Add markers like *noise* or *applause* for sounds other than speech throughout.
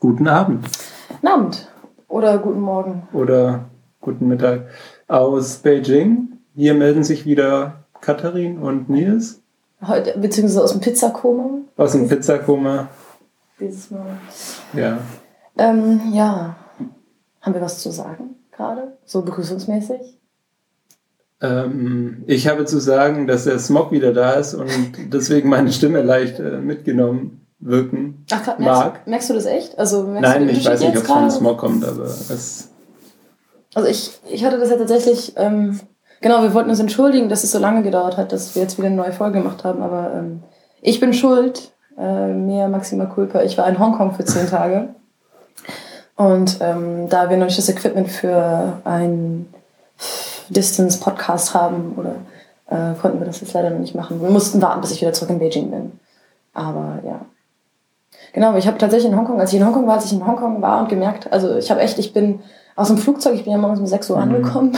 Guten Abend. Guten Abend. Oder guten Morgen. Oder guten Mittag. Aus Beijing. Hier melden sich wieder Katharin und Nils. Heute, beziehungsweise aus dem Pizzakoma. Aus dem Pizzakoma. Dieses Mal. Ja. Ähm, ja. Haben wir was zu sagen gerade? So begrüßungsmäßig? Ähm, ich habe zu sagen, dass der Smog wieder da ist und deswegen meine Stimme leicht äh, mitgenommen wirken Ach, grad, mag. merkst, merkst du das echt? Also, merkst Nein, ich weiß nicht, ob es vom? Smog kommt, aber es. Also ich, ich hatte das ja tatsächlich, ähm, genau, wir wollten uns entschuldigen, dass es so lange gedauert hat, dass wir jetzt wieder eine neue Folge gemacht haben, aber ähm, ich bin schuld, äh, mir Maxima Culpa. Ich war in Hongkong für zehn Tage und ähm, da wir noch nicht das Equipment für einen Distance-Podcast haben, oder äh, konnten wir das jetzt leider noch nicht machen. Wir mussten warten, bis ich wieder zurück in Beijing bin. Aber ja. Genau, ich habe tatsächlich in Hongkong, als ich in Hongkong war, als ich in Hongkong war und gemerkt, also ich habe echt, ich bin aus dem Flugzeug, ich bin ja morgens um 6 Uhr Mhm. angekommen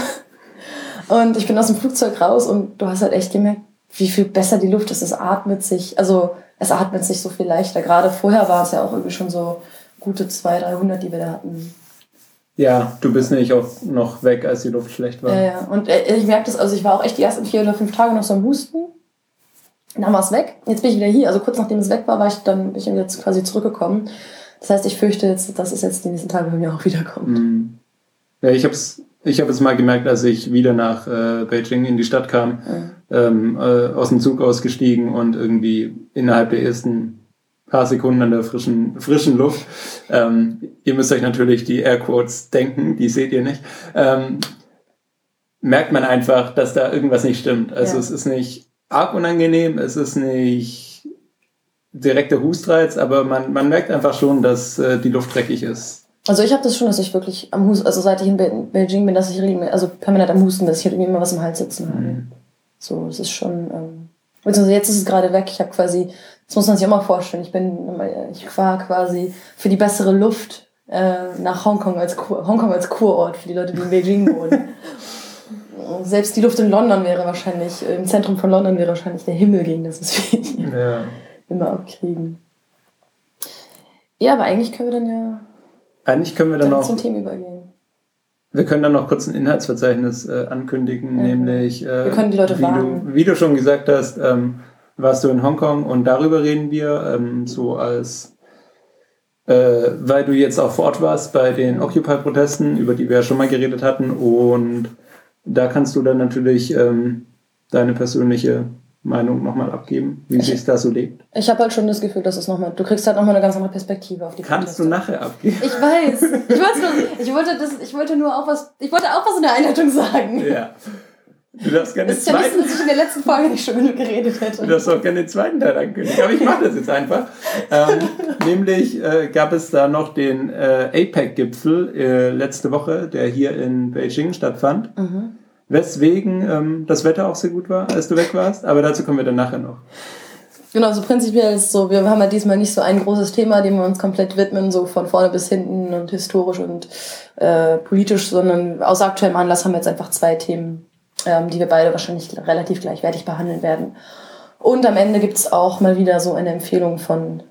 *laughs* und ich bin aus dem Flugzeug raus und du hast halt echt gemerkt, wie viel besser die Luft ist. Es atmet sich, also es atmet sich so viel leichter. Gerade vorher war es ja auch irgendwie schon so gute 200, 300, die wir da hatten. Ja, du bist nämlich auch noch weg, als die Luft schlecht war. Ja, ja. Und äh, ich merke das, also ich war auch echt die ersten vier oder fünf Tage noch so am Husten. Dann war es weg. Jetzt bin ich wieder hier. Also kurz nachdem es weg war, war ich dann bin ich jetzt quasi zurückgekommen. Das heißt, ich fürchte jetzt, dass es jetzt die nächsten Tage bei mir auch wiederkommt. Mhm. Ja, ich habe es ich hab es mal gemerkt, als ich wieder nach äh, Beijing in die Stadt kam, ähm, äh, aus dem Zug ausgestiegen und irgendwie innerhalb der ersten paar Sekunden an der frischen, frischen Luft, ähm, ihr müsst euch natürlich die Airquotes denken, die seht ihr nicht, ähm, merkt man einfach, dass da irgendwas nicht stimmt. Also Ja. es ist nicht arg unangenehm, es ist nicht direkter Hustreiz, aber man, man merkt einfach schon, dass äh, die Luft dreckig ist. Also ich habe das schon, dass ich wirklich am Husten, also seit ich in Be Beijing bin, dass ich regelmäßig- also permanent am Husten, dass ich halt irgendwie immer was im Hals sitzen habe. Mhm. So, es ist schon, ähm, beziehungsweise jetzt ist es gerade weg. Ich habe quasi, das muss man sich auch mal vorstellen, ich bin, ich war quasi für die bessere Luft äh, nach Hongkong als Kur, Hongkong als Kurort für die Leute, die in Beijing wohnen. *laughs* Selbst die Luft in London wäre wahrscheinlich, im Zentrum von London wäre wahrscheinlich der Himmel gegen das, was wir hier *laughs* Ja. immer abkriegen. Ja, aber eigentlich können wir dann ja Eigentlich können wir dann dann noch zum Thema übergehen. Wir können dann noch kurz ein Inhaltsverzeichnis äh, ankündigen, Mhm. nämlich äh, Wir können die Leute wie, warnen. du, wie du schon gesagt hast, ähm, warst du in Hongkong und darüber reden wir, ähm, so als äh, weil du jetzt auch vor Ort warst bei den Occupy-Protesten, über die wir ja schon mal geredet hatten und da kannst du dann natürlich ähm, deine persönliche Meinung nochmal abgeben, wie Ich- sich da so lebt. Ich habe halt schon das Gefühl, dass es nochmal, du kriegst halt nochmal eine ganz andere Perspektive auf die Kannst du Proteste. nachher abgeben? Ich weiß. Ich wollte, nur, ich wollte das, ich wollte nur auch was, ich wollte auch was in der Einleitung sagen. Ja. Du darfst gerne so, zweiten dass ich in der letzten Folge nicht schon genug geredet Du hätte. darfst auch gerne den zweiten Teil ankündigen, aber ich mache das jetzt einfach. Ähm, *laughs* nämlich äh, gab es da noch den äh, APEC-Gipfel äh, letzte Woche, der hier in Beijing stattfand. Mhm. Weswegen ähm, das Wetter auch sehr gut war, als du weg warst. Aber dazu kommen wir dann nachher noch. Genau, so prinzipiell ist es so, wir haben ja diesmal nicht so ein großes Thema, dem wir uns komplett widmen, so von vorne bis hinten und historisch und äh, politisch, sondern aus aktuellem Anlass haben wir jetzt einfach zwei Themen, ähm, die wir beide wahrscheinlich relativ gleichwertig behandeln werden. Und am Ende gibt's auch mal wieder so eine Empfehlung von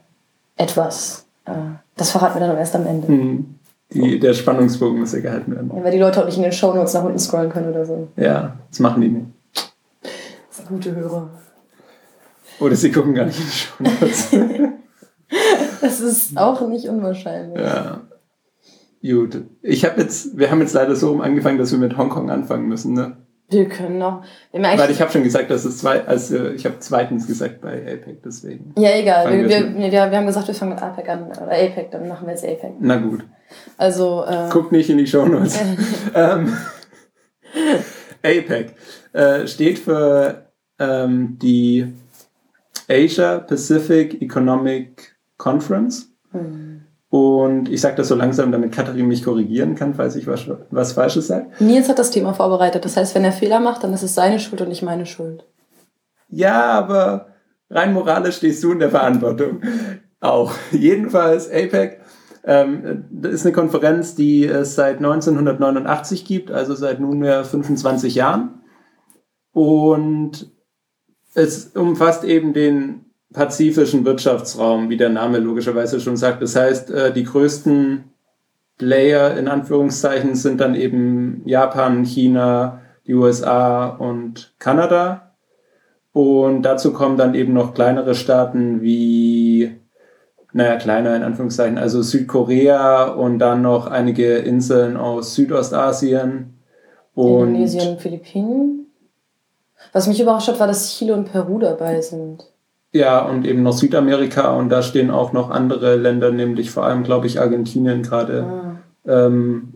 etwas. Äh, das verraten wir dann erst am Ende. Hm, die, der Spannungsbogen muss ja gehalten werden. Ja, weil die Leute auch nicht in den Shownotes nach unten scrollen können oder so. Ja, das machen die nicht. Das sind gute Hörer. Oder sie gucken gar nicht in die Shownotes. *laughs* Das ist auch nicht unwahrscheinlich. ja. Gut. Ich habe jetzt, wir haben jetzt leider so rum angefangen, dass wir mit Hongkong anfangen müssen, ne? Wir können noch. Weil ich habe schon gesagt, dass es zwei, also ich habe zweitens gesagt bei APEC, deswegen. Ja, egal. Wir, wir wir, jetzt wir, haben gesagt, wir fangen mit APEC an. Oder APEC, dann machen wir jetzt APEC. Na gut. Also, äh, Guckt nicht in die Shownotes. *laughs* ähm, APEC äh, steht für ähm, die Asia Pacific Economic Conference. hm. Und ich sage das so langsam, damit Katharin mich korrigieren kann, falls ich was, was Falsches sage. Nils hat das Thema vorbereitet. Das heißt, wenn er Fehler macht, dann ist es seine Schuld und nicht meine Schuld. Ja, aber rein moralisch stehst du in der Verantwortung. Auch. *laughs* Jedenfalls APEC ähm, das ist eine Konferenz, die es seit 1989 gibt, also seit nunmehr 25 Jahren. Und es umfasst eben den pazifischen Wirtschaftsraum, wie der Name logischerweise schon sagt. Das heißt, äh, die größten Player in Anführungszeichen sind dann eben Japan, China, die USA und Kanada. Und dazu kommen dann eben noch kleinere Staaten wie, naja, kleiner in Anführungszeichen, also Südkorea und dann noch einige Inseln aus Südostasien. Und Indonesien, Philippinen. Was mich überrascht hat, war, dass Chile und Peru dabei sind. Ja, und eben noch Südamerika und da stehen auch noch andere Länder, nämlich vor allem, glaube ich, Argentinien gerade ah. ähm,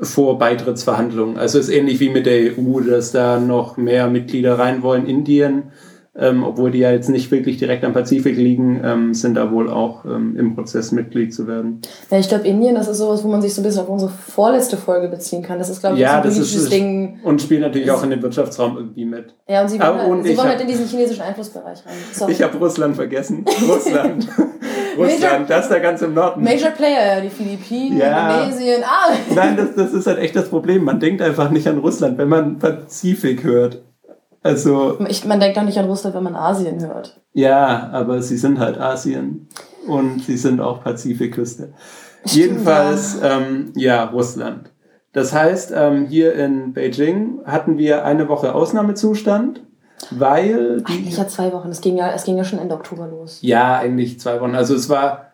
vor Beitrittsverhandlungen. Also es ist ähnlich wie mit der EU, dass da noch mehr Mitglieder rein wollen. Indien ähm, obwohl die ja jetzt nicht wirklich direkt am Pazifik liegen, ähm, sind da wohl auch ähm, im Prozess Mitglied zu werden. Ja, ich glaube, Indien, das ist sowas, wo man sich so ein bisschen auf unsere vorletzte Folge beziehen kann. Das ist, glaube ich, ja, ein das ist, Ding. Und spielt natürlich auch in den Wirtschaftsraum irgendwie mit. Ja, und sie wollen, halt, und sie wollen halt in diesen chinesischen Einflussbereich rein. Sorry. Ich habe Russland vergessen. *laughs* Russland. Russland, das da ganz im Norden. Major Player, die Philippinen, ja. Indonesien, ah. Nein, das, das ist halt echt das Problem. Man denkt einfach nicht an Russland, wenn man Pazifik hört. Also. Ich, man denkt doch nicht an Russland, wenn man Asien hört. Ja, aber sie sind halt Asien und sie sind auch Pazifikküste. Jedenfalls, ja. Ähm, ja, Russland. Das heißt, ähm, hier in Beijing hatten wir eine Woche Ausnahmezustand, weil. Die, eigentlich ja zwei Wochen. Es ging ja, es ging ja schon Ende Oktober los. Ja, eigentlich zwei Wochen. Also es war,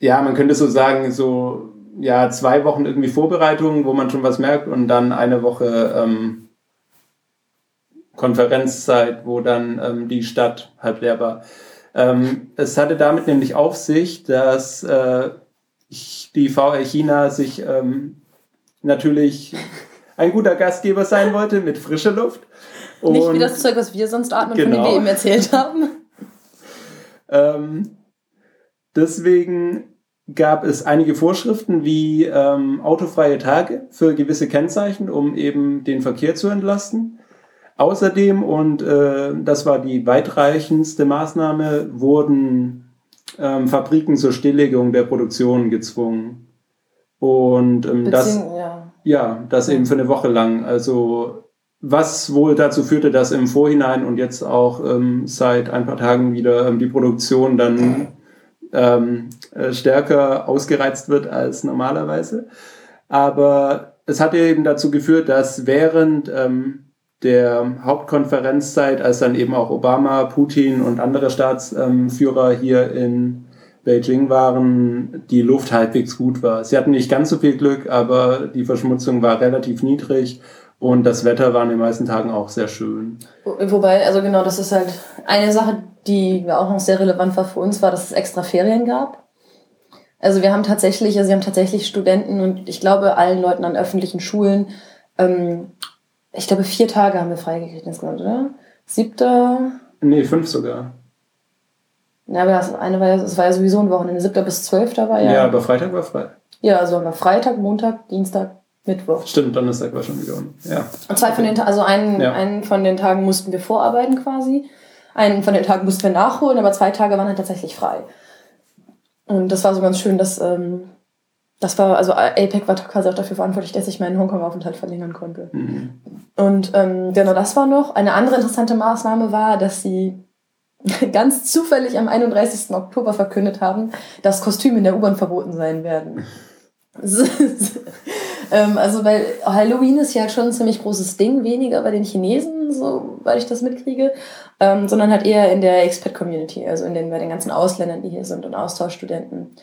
ja, man könnte so sagen, so ja zwei Wochen irgendwie Vorbereitung, wo man schon was merkt und dann eine Woche ähm, Konferenzzeit, wo dann ähm, die Stadt halb leer war. Ähm, es hatte damit nämlich auf sich, dass äh, die VR China sich ähm, natürlich ein guter Gastgeber sein wollte mit frischer Luft. Und Nicht wie das Zeug, was wir sonst atmen, genau. von dem wir eben erzählt haben. *laughs* ähm, deswegen gab es einige Vorschriften wie ähm, autofreie Tage für gewisse Kennzeichen, um eben den Verkehr zu entlasten. Außerdem, und äh, das war die weitreichendste Maßnahme, wurden ähm, Fabriken zur Stilllegung der Produktion gezwungen. Und ähm, das, ja. ja, das eben für eine Woche lang. Also was wohl dazu führte, dass im Vorhinein und jetzt auch ähm, seit ein paar Tagen wieder ähm, die Produktion dann ähm, äh, stärker ausgereizt wird als normalerweise. Aber es hat eben dazu geführt, dass während ähm, der Hauptkonferenzzeit, als dann eben auch Obama, Putin und andere Staatsführer hier in Beijing waren, die Luft halbwegs gut war. Sie hatten nicht ganz so viel Glück, aber die Verschmutzung war relativ niedrig und das Wetter war an den meisten Tagen auch sehr schön. Wobei, also genau, das ist halt eine Sache, die auch noch sehr relevant war für uns, war, dass es extra Ferien gab. Also wir haben tatsächlich, also wir haben tatsächlich Studenten und ich glaube allen Leuten an öffentlichen Schulen ähm, ich glaube, vier Tage haben wir freigekriegt insgesamt, oder? Siebter. Nee, fünf sogar. Ja, aber das eine war ja, das war ja sowieso ein Wochenende. Siebter bis zwölfter war ja. Ja, aber Freitag war frei. Ja, also war Freitag, Montag, Dienstag, Mittwoch. Stimmt, Donnerstag war schon wieder. Ja. Und zwei von den also einen, ja. einen von den Tagen mussten wir vorarbeiten quasi. Einen von den Tagen mussten wir nachholen, aber zwei Tage waren halt tatsächlich frei. Und das war so ganz schön, dass ähm, das war, also APEC war quasi auch dafür verantwortlich, dass ich meinen Hongkong-Aufenthalt verlängern konnte. Mhm. Und ähm, genau das war noch. Eine andere interessante Maßnahme war, dass sie *laughs* ganz zufällig am 31. Oktober verkündet haben, dass Kostüme in der U-Bahn verboten sein werden. *laughs* ähm, also, weil Halloween ist ja schon ein ziemlich großes Ding, weniger bei den Chinesen, so, weil ich das mitkriege, ähm, sondern halt eher in der Expat-Community, also in den, bei den ganzen Ausländern, die hier sind und Austauschstudenten.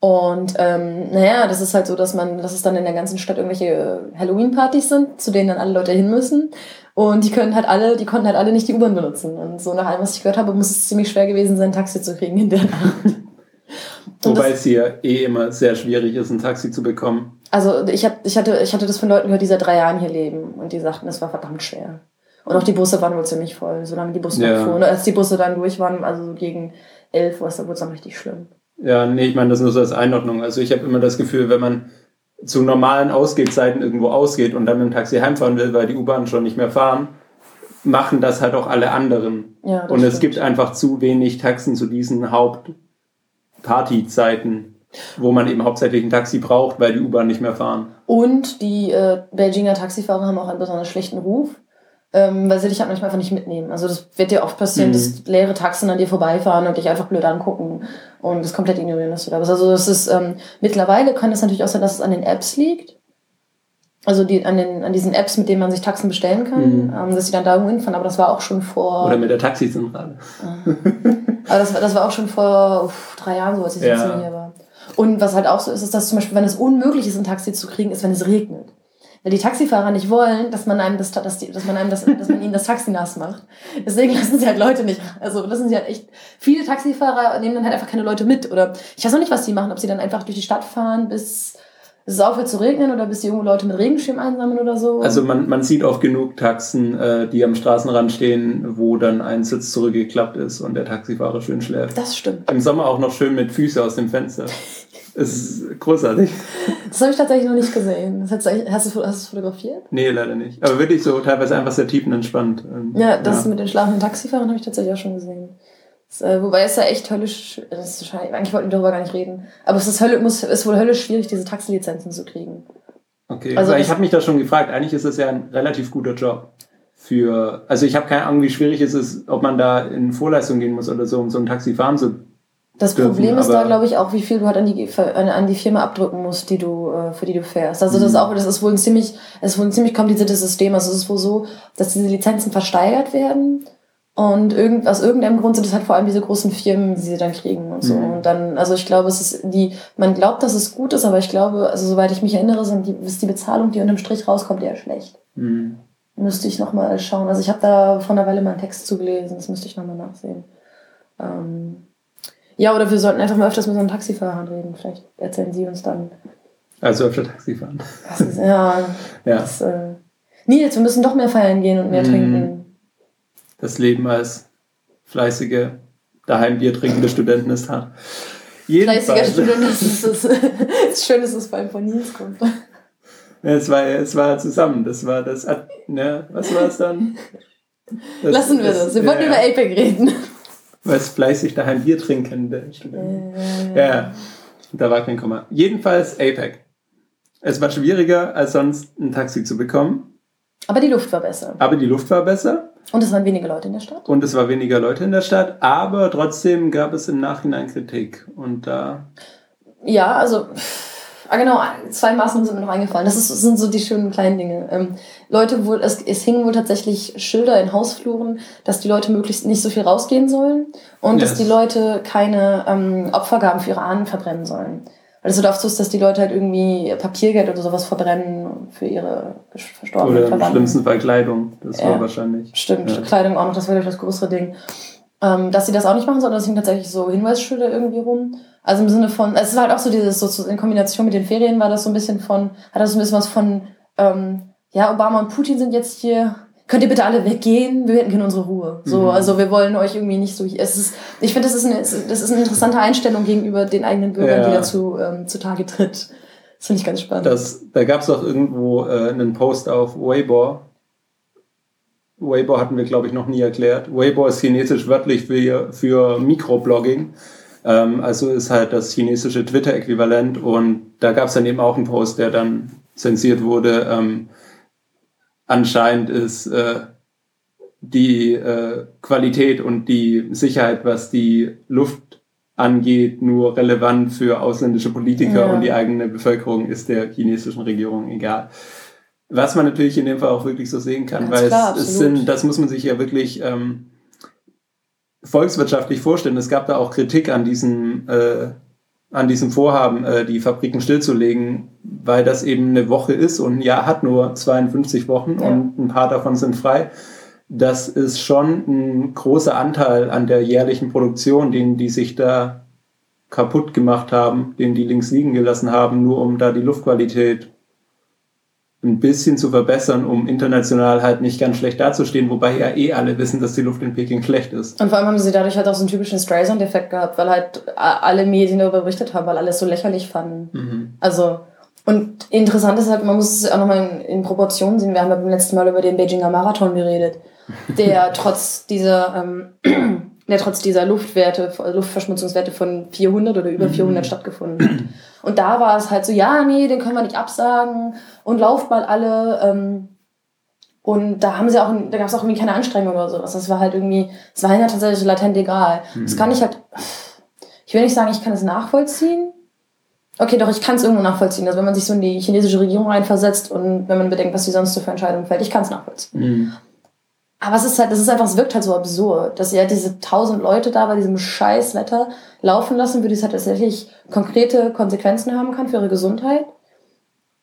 Und ähm, naja, das ist halt so, dass man, dass es dann in der ganzen Stadt irgendwelche Halloween-Partys sind, zu denen dann alle Leute hin müssen. Und die können halt alle, die konnten halt alle nicht die U-Bahn benutzen. Und so nach allem, was ich gehört habe, muss es ziemlich schwer gewesen sein, ein Taxi zu kriegen in der Nacht. Wobei es hier eh immer sehr schwierig ist, ein Taxi zu bekommen. Also ich, hab, ich, hatte, ich hatte das von Leuten gehört, die seit drei Jahren hier leben und die sagten, es war verdammt schwer. Und auch die Busse waren wohl ziemlich voll, solange die Busse ja. fuhren. Als die Busse dann durch waren, also gegen elf, war es dann wohl dann richtig schlimm. Ja, nee, ich meine das nur so als Einordnung. Also ich habe immer das Gefühl, wenn man zu normalen Ausgehzeiten irgendwo ausgeht und dann mit dem Taxi heimfahren will, weil die U-Bahn schon nicht mehr fahren, machen das halt auch alle anderen. Ja, und es gibt einfach zu wenig Taxen zu diesen Hauptpartyzeiten, wo man eben hauptsächlich ein Taxi braucht, weil die U-Bahn nicht mehr fahren. Und die äh, Beijinger Taxifahrer haben auch einen besonders schlechten Ruf, ähm, weil sie dich halt manchmal einfach nicht mitnehmen. Also das wird dir oft passieren, Mhm. dass leere Taxen an dir vorbeifahren und dich einfach blöd angucken und das komplett ignorieren, dass du da bist. Also das ist, ähm, mittlerweile kann es natürlich auch sein, dass es an den Apps liegt. Also die, an, den, an diesen Apps, mit denen man sich Taxen bestellen kann, Mhm. ähm, dass sie dann da hinfahren. Aber das war auch schon vor... Oder mit der Taxizentrale. Aber das, war- das war auch schon vor uff, drei Jahren so, als ich ja. hier war. Und was halt auch so ist, ist, dass zum Beispiel, wenn es unmöglich ist, ein Taxi zu kriegen, ist, wenn es regnet. Weil die Taxifahrer nicht wollen, dass man einem das, dass, die, dass man einem das, dass man ihnen das Taxi nass macht. Deswegen lassen sie halt Leute nicht, also lassen sie halt echt, viele Taxifahrer nehmen dann halt einfach keine Leute mit. Oder ich weiß noch nicht, was die machen, ob sie dann einfach durch die Stadt fahren, bis es aufhört zu regnen oder bis die irgendwo Leute mit Regenschirm einsammeln oder so. Also man, man sieht oft genug Taxen, äh, die am Straßenrand stehen, wo dann ein Sitz zurückgeklappt ist und der Taxifahrer schön schläft. das stimmt. Im Sommer auch noch schön mit Füßen aus dem Fenster. Es ist großartig. Das habe ich tatsächlich noch nicht gesehen. Hast, du, hast, du, hast du fotografiert? Nee, leider nicht. Aber wirklich so teilweise einfach sehr tiefenentspannt. Ähm, Ja, das mit den schlafenden Taxifahrern habe ich tatsächlich auch schon gesehen. Das, äh, wobei es ja echt höllisch, das ist eigentlich wollten wir darüber gar nicht reden, aber es ist, Hölle, muss, ist wohl höllisch schwierig, diese Taxilizenzen zu kriegen. Okay, Also ich habe mich da schon gefragt, eigentlich ist das ja ein relativ guter Job. Für, also ich habe keine Ahnung, wie schwierig es ist, ob man da in Vorleistung gehen muss oder so, um so ein Taxi fahren zu. Das Dürfen, Problem ist da, glaube ich, auch, wie viel du halt an die, an, die Firma abdrücken musst, die du, äh, für die du fährst. Also das ist auch, das ist wohl ein ziemlich, es ist wohl ein ziemlich kompliziertes System. Also es ist wohl so, dass diese Lizenzen versteigert werden und irgend, aus irgendeinem Grund sind es halt vor allem diese großen Firmen, die sie dann kriegen und so. Mhm. Und dann, also ich glaube, es ist die, man glaubt, dass es gut ist, aber ich glaube, also soweit ich mich erinnere, sind die, ist die Bezahlung, die unterm Strich rauskommt, eher schlecht. Hm. Müsste ich nochmal schauen. Also ich habe da vor einer Weile mal einen Text zugelesen, das müsste ich nochmal nachsehen. Ähm, ja, oder wir sollten einfach mal öfters mit so einem Taxifahrer reden. Vielleicht erzählen sie uns dann. Also öfter Taxi fahren. Was ist, ja, *laughs* Ja, das, äh, Nils, wir müssen doch mehr feiern gehen und mehr Mhm. trinken. das Leben als fleißige, daheim Bier trinkende Studenten ist hart. Fleißiger Student, das ist das. *laughs* ist schön, dass es vor allem von Nils kommt. es war, es war zusammen, das war das, ne, was war es dann? *laughs* Das- Lassen wir das. Wir wollten ja, über APEC reden. Was fleißig daheim Bier trinkende Studenten. Ja, da war kein Komma. Jedenfalls APEC. Es war schwieriger, als sonst ein Taxi zu bekommen, Aber die Luft war besser. aber die Luft war besser Und es waren wenige Leute in der Stadt. und es war weniger Leute in der Stadt, aber trotzdem gab es im Nachhinein Kritik. Und da, Ja, also, ah, genau, zwei Maßnahmen sind mir noch eingefallen. Das, ist, sind so die schönen kleinen Dinge. Ähm, Leute, wohl, es, es hingen wohl tatsächlich Schilder in Hausfluren, dass die Leute möglichst nicht so viel rausgehen sollen und dass Yes. die Leute keine ähm, Opfergaben für ihre Ahnen verbrennen sollen. Weil es so oft so ist, dass die Leute halt irgendwie Papiergeld oder sowas verbrennen für ihre verstorbenen oder im schlimmsten Fall Kleidung. Das war wahrscheinlich. Stimmt, Ja. Kleidung auch noch, das war glaube ich das größere Ding. Ähm, dass sie das auch nicht machen, sondern es hingen tatsächlich so Hinweisschilder irgendwie rum. Also im Sinne von, es war halt auch so dieses, so in Kombination mit den Ferien war das so ein bisschen von, hat das so ein bisschen was von, ähm, ja, Obama und Putin sind jetzt hier, könnt ihr bitte alle weggehen, wir hätten gerne unsere Ruhe. So, Mhm. also wir wollen euch irgendwie nicht so, es ist, ich finde, das ist eine, das ist eine interessante Einstellung gegenüber den eigenen Bürgern, Ja. die dazu ähm, zutage tritt. Das finde ich ganz spannend. Das, da gab es auch irgendwo äh, einen Post auf Weibo. Weibo hatten wir, glaube ich, noch nie erklärt. Weibo ist chinesisch wörtlich für, für Mikroblogging. Ähm, also ist halt das chinesische Twitter-Äquivalent. Und da gab es dann eben auch einen Post, der dann zensiert wurde. Ähm, anscheinend ist äh, die äh, Qualität und die Sicherheit, was die Luft angeht, nur relevant für ausländische Politiker Ja. und die eigene Bevölkerung ist der chinesischen Regierung egal. Was man natürlich in dem Fall auch wirklich so sehen kann, Ganz weil klar, es, es sind, das muss man sich ja wirklich ähm, volkswirtschaftlich vorstellen. Es gab da auch Kritik an diesem, äh, an diesem Vorhaben, äh, die Fabriken stillzulegen, weil das eben eine Woche ist und ein Jahr hat nur 52 Wochen Ja. und ein paar davon sind frei. Das ist schon ein großer Anteil an der jährlichen Produktion, den die sich da kaputt gemacht haben, den die links liegen gelassen haben, nur um da die Luftqualität ein bisschen zu verbessern, um international halt nicht ganz schlecht dazustehen, wobei ja eh alle wissen, dass die Luft in Peking schlecht ist. Und vor allem haben sie dadurch halt auch so einen typischen Streisand-Effekt gehabt, weil halt alle Medien darüber berichtet haben, weil alle es so lächerlich fanden. Mhm. Also, und interessant ist halt, man muss es auch nochmal in, in Proportionen sehen. Wir haben ja beim letzten Mal über den Beijinger Marathon geredet, der *laughs* trotz dieser, ähm, der trotz dieser Luftwerte, Luftverschmutzungswerte von 400 oder über 400 stattgefunden hat. Und da war es halt so, ja, nee, den können wir nicht absagen und lauft mal alle, ähm, Und da haben sie auch, da gab es auch irgendwie keine Anstrengung oder sowas. Das war halt irgendwie, es war ja tatsächlich latent egal. Mhm. Das kann ich halt, ich will nicht sagen, ich kann es nachvollziehen. Okay, doch, ich kann es irgendwo nachvollziehen. Also wenn man sich so in die chinesische Regierung reinversetzt und wenn man bedenkt, was sie sonst so für Entscheidungen fällt, ich kann es nachvollziehen. Mhm. Aber es ist halt, das ist einfach, es wirkt halt so absurd, dass sie halt diese tausend Leute da bei diesem scheiß Wetter laufen lassen, für die es halt tatsächlich konkrete Konsequenzen haben kann für ihre Gesundheit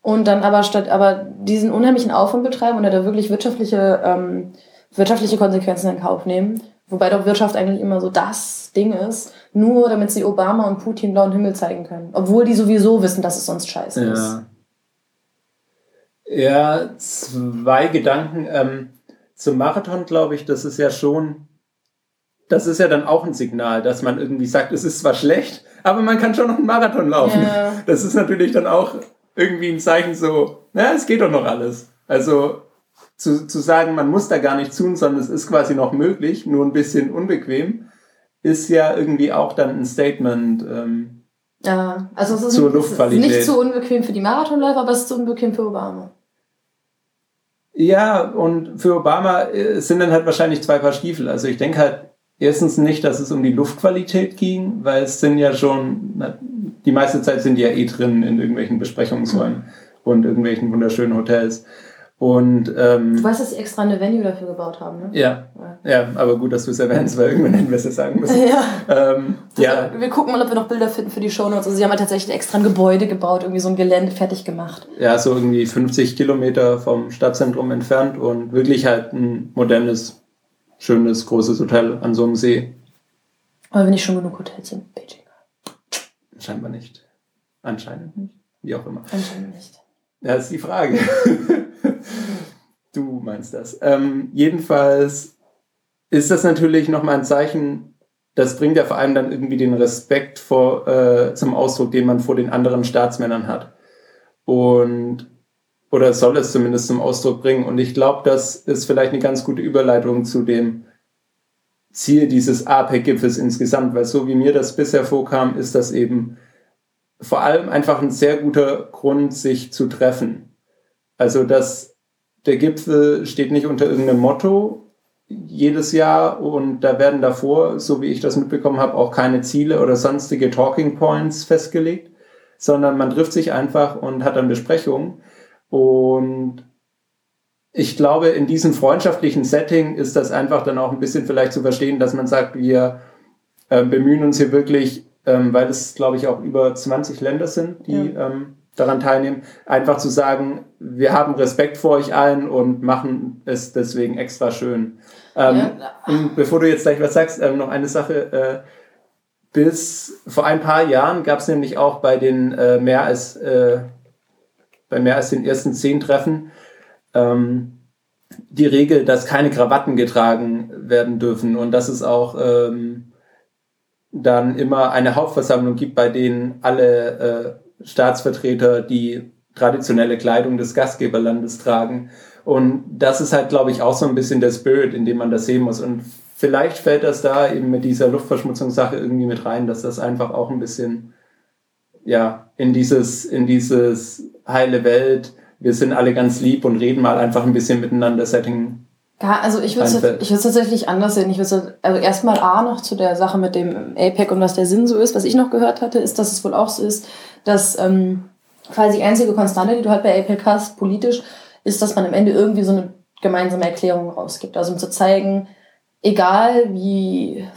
und dann aber statt aber diesen unheimlichen Aufwand betreiben und da wirklich wirtschaftliche ähm, wirtschaftliche Konsequenzen in Kauf nehmen, wobei doch Wirtschaft eigentlich immer so das Ding ist, nur damit sie Obama und Putin blauen Himmel zeigen können, obwohl die sowieso wissen, dass es sonst scheiße ja. ist. Ja, zwei Gedanken ähm, zum Marathon, glaube ich, das ist ja schon das ist ja dann auch ein Signal, dass man irgendwie sagt, es ist zwar schlecht, aber man kann schon noch einen Marathon laufen. Ja. Das ist natürlich dann auch irgendwie ein Zeichen so, na, es geht doch noch alles. Also zu, zu sagen, man muss da gar nicht tun, sondern es ist quasi noch möglich, nur ein bisschen unbequem, ist ja irgendwie auch dann ein Statement. Ähm, ja, also es ist, zur Luftqualität. nicht so unbequem für die Marathonläufer, aber es ist so unbequem für Obama. Ja, und für Obama äh, sind dann halt wahrscheinlich zwei Paar Stiefel. Also ich denke halt erstens nicht, dass es um die Luftqualität ging, weil es sind ja schon, die meiste Zeit sind die ja eh drin in irgendwelchen Besprechungsräumen und irgendwelchen wunderschönen Hotels. Und, ähm, du weißt, dass sie extra eine Venue dafür gebaut haben, ne? Ja. Ja, ja aber gut, dass du es erwähnst, weil irgendwann hätten wir es ja sagen müssen. *laughs* Ja. Ähm, ja. Wir gucken mal, ob wir noch Bilder finden für die Shownotes. Also sie haben halt tatsächlich extra ein Gebäude gebaut, irgendwie so ein Gelände fertig gemacht. Ja, so irgendwie 50 Kilometer vom Stadtzentrum entfernt und wirklich halt ein modernes, schönes, großes Hotel an so einem See. Aber wenn nicht schon genug Hotels in Beijing Scheinbar nicht. Anscheinend nicht. Wie auch immer. Anscheinend nicht. Ja, ist die Frage. *laughs* du meinst das. Ähm, jedenfalls ist das natürlich nochmal ein Zeichen, das bringt ja vor allem dann irgendwie den Respekt vor, äh, zum Ausdruck, den man vor den anderen Staatsmännern hat. Und oder soll es zumindest zum Ausdruck bringen. Und ich glaube, das ist vielleicht eine ganz gute Überleitung zu dem Ziel dieses APEC-Gipfels insgesamt, weil so wie mir das bisher vorkam, ist das eben vor allem einfach ein sehr guter Grund, sich zu treffen. Also, dass der Gipfel steht nicht unter irgendeinem Motto jedes Jahr und da werden davor, so wie ich das mitbekommen habe, auch keine Ziele oder sonstige Talking Points festgelegt, sondern man trifft sich einfach und hat dann Besprechungen. Und ich glaube, in diesem freundschaftlichen Setting ist das einfach dann auch ein bisschen vielleicht zu verstehen, dass man sagt, wir äh, bemühen uns hier wirklich, ähm, weil es, glaube ich, auch über 20 Länder sind, die ja. ähm, daran teilnehmen, einfach zu sagen, wir haben Respekt vor euch allen und machen es deswegen extra schön. Ähm, ja. Bevor du jetzt gleich was sagst, ähm, noch eine Sache. Äh, bis vor ein paar Jahren gab es nämlich auch bei den äh, mehr als äh, bei mehr als den ersten zehn Treffen ähm, die Regel, dass keine Krawatten getragen werden dürfen und dass es auch ähm, dann immer eine Hauptversammlung gibt, bei denen alle äh, Staatsvertreter die traditionelle Kleidung des Gastgeberlandes tragen. Und das ist halt, glaube ich, auch so ein bisschen der Spirit, in dem man das sehen muss. Und vielleicht fällt das da eben mit dieser Luftverschmutzungssache irgendwie mit rein, dass das einfach auch ein bisschen, ja, in dieses, in dieses heile Welt, wir sind alle ganz lieb und reden mal einfach ein bisschen miteinander Setting. Ja, also ich würde es tatsächlich anders sehen. Ich würde also erstmal A noch zu der Sache mit dem APEC und was der Sinn so ist. Was ich noch gehört hatte, ist, dass es wohl auch so ist, dass ähm, quasi die einzige Konstante, die du halt bei APEC hast, politisch, ist, dass man am Ende irgendwie so eine gemeinsame Erklärung rausgibt. Also um zu zeigen, egal wie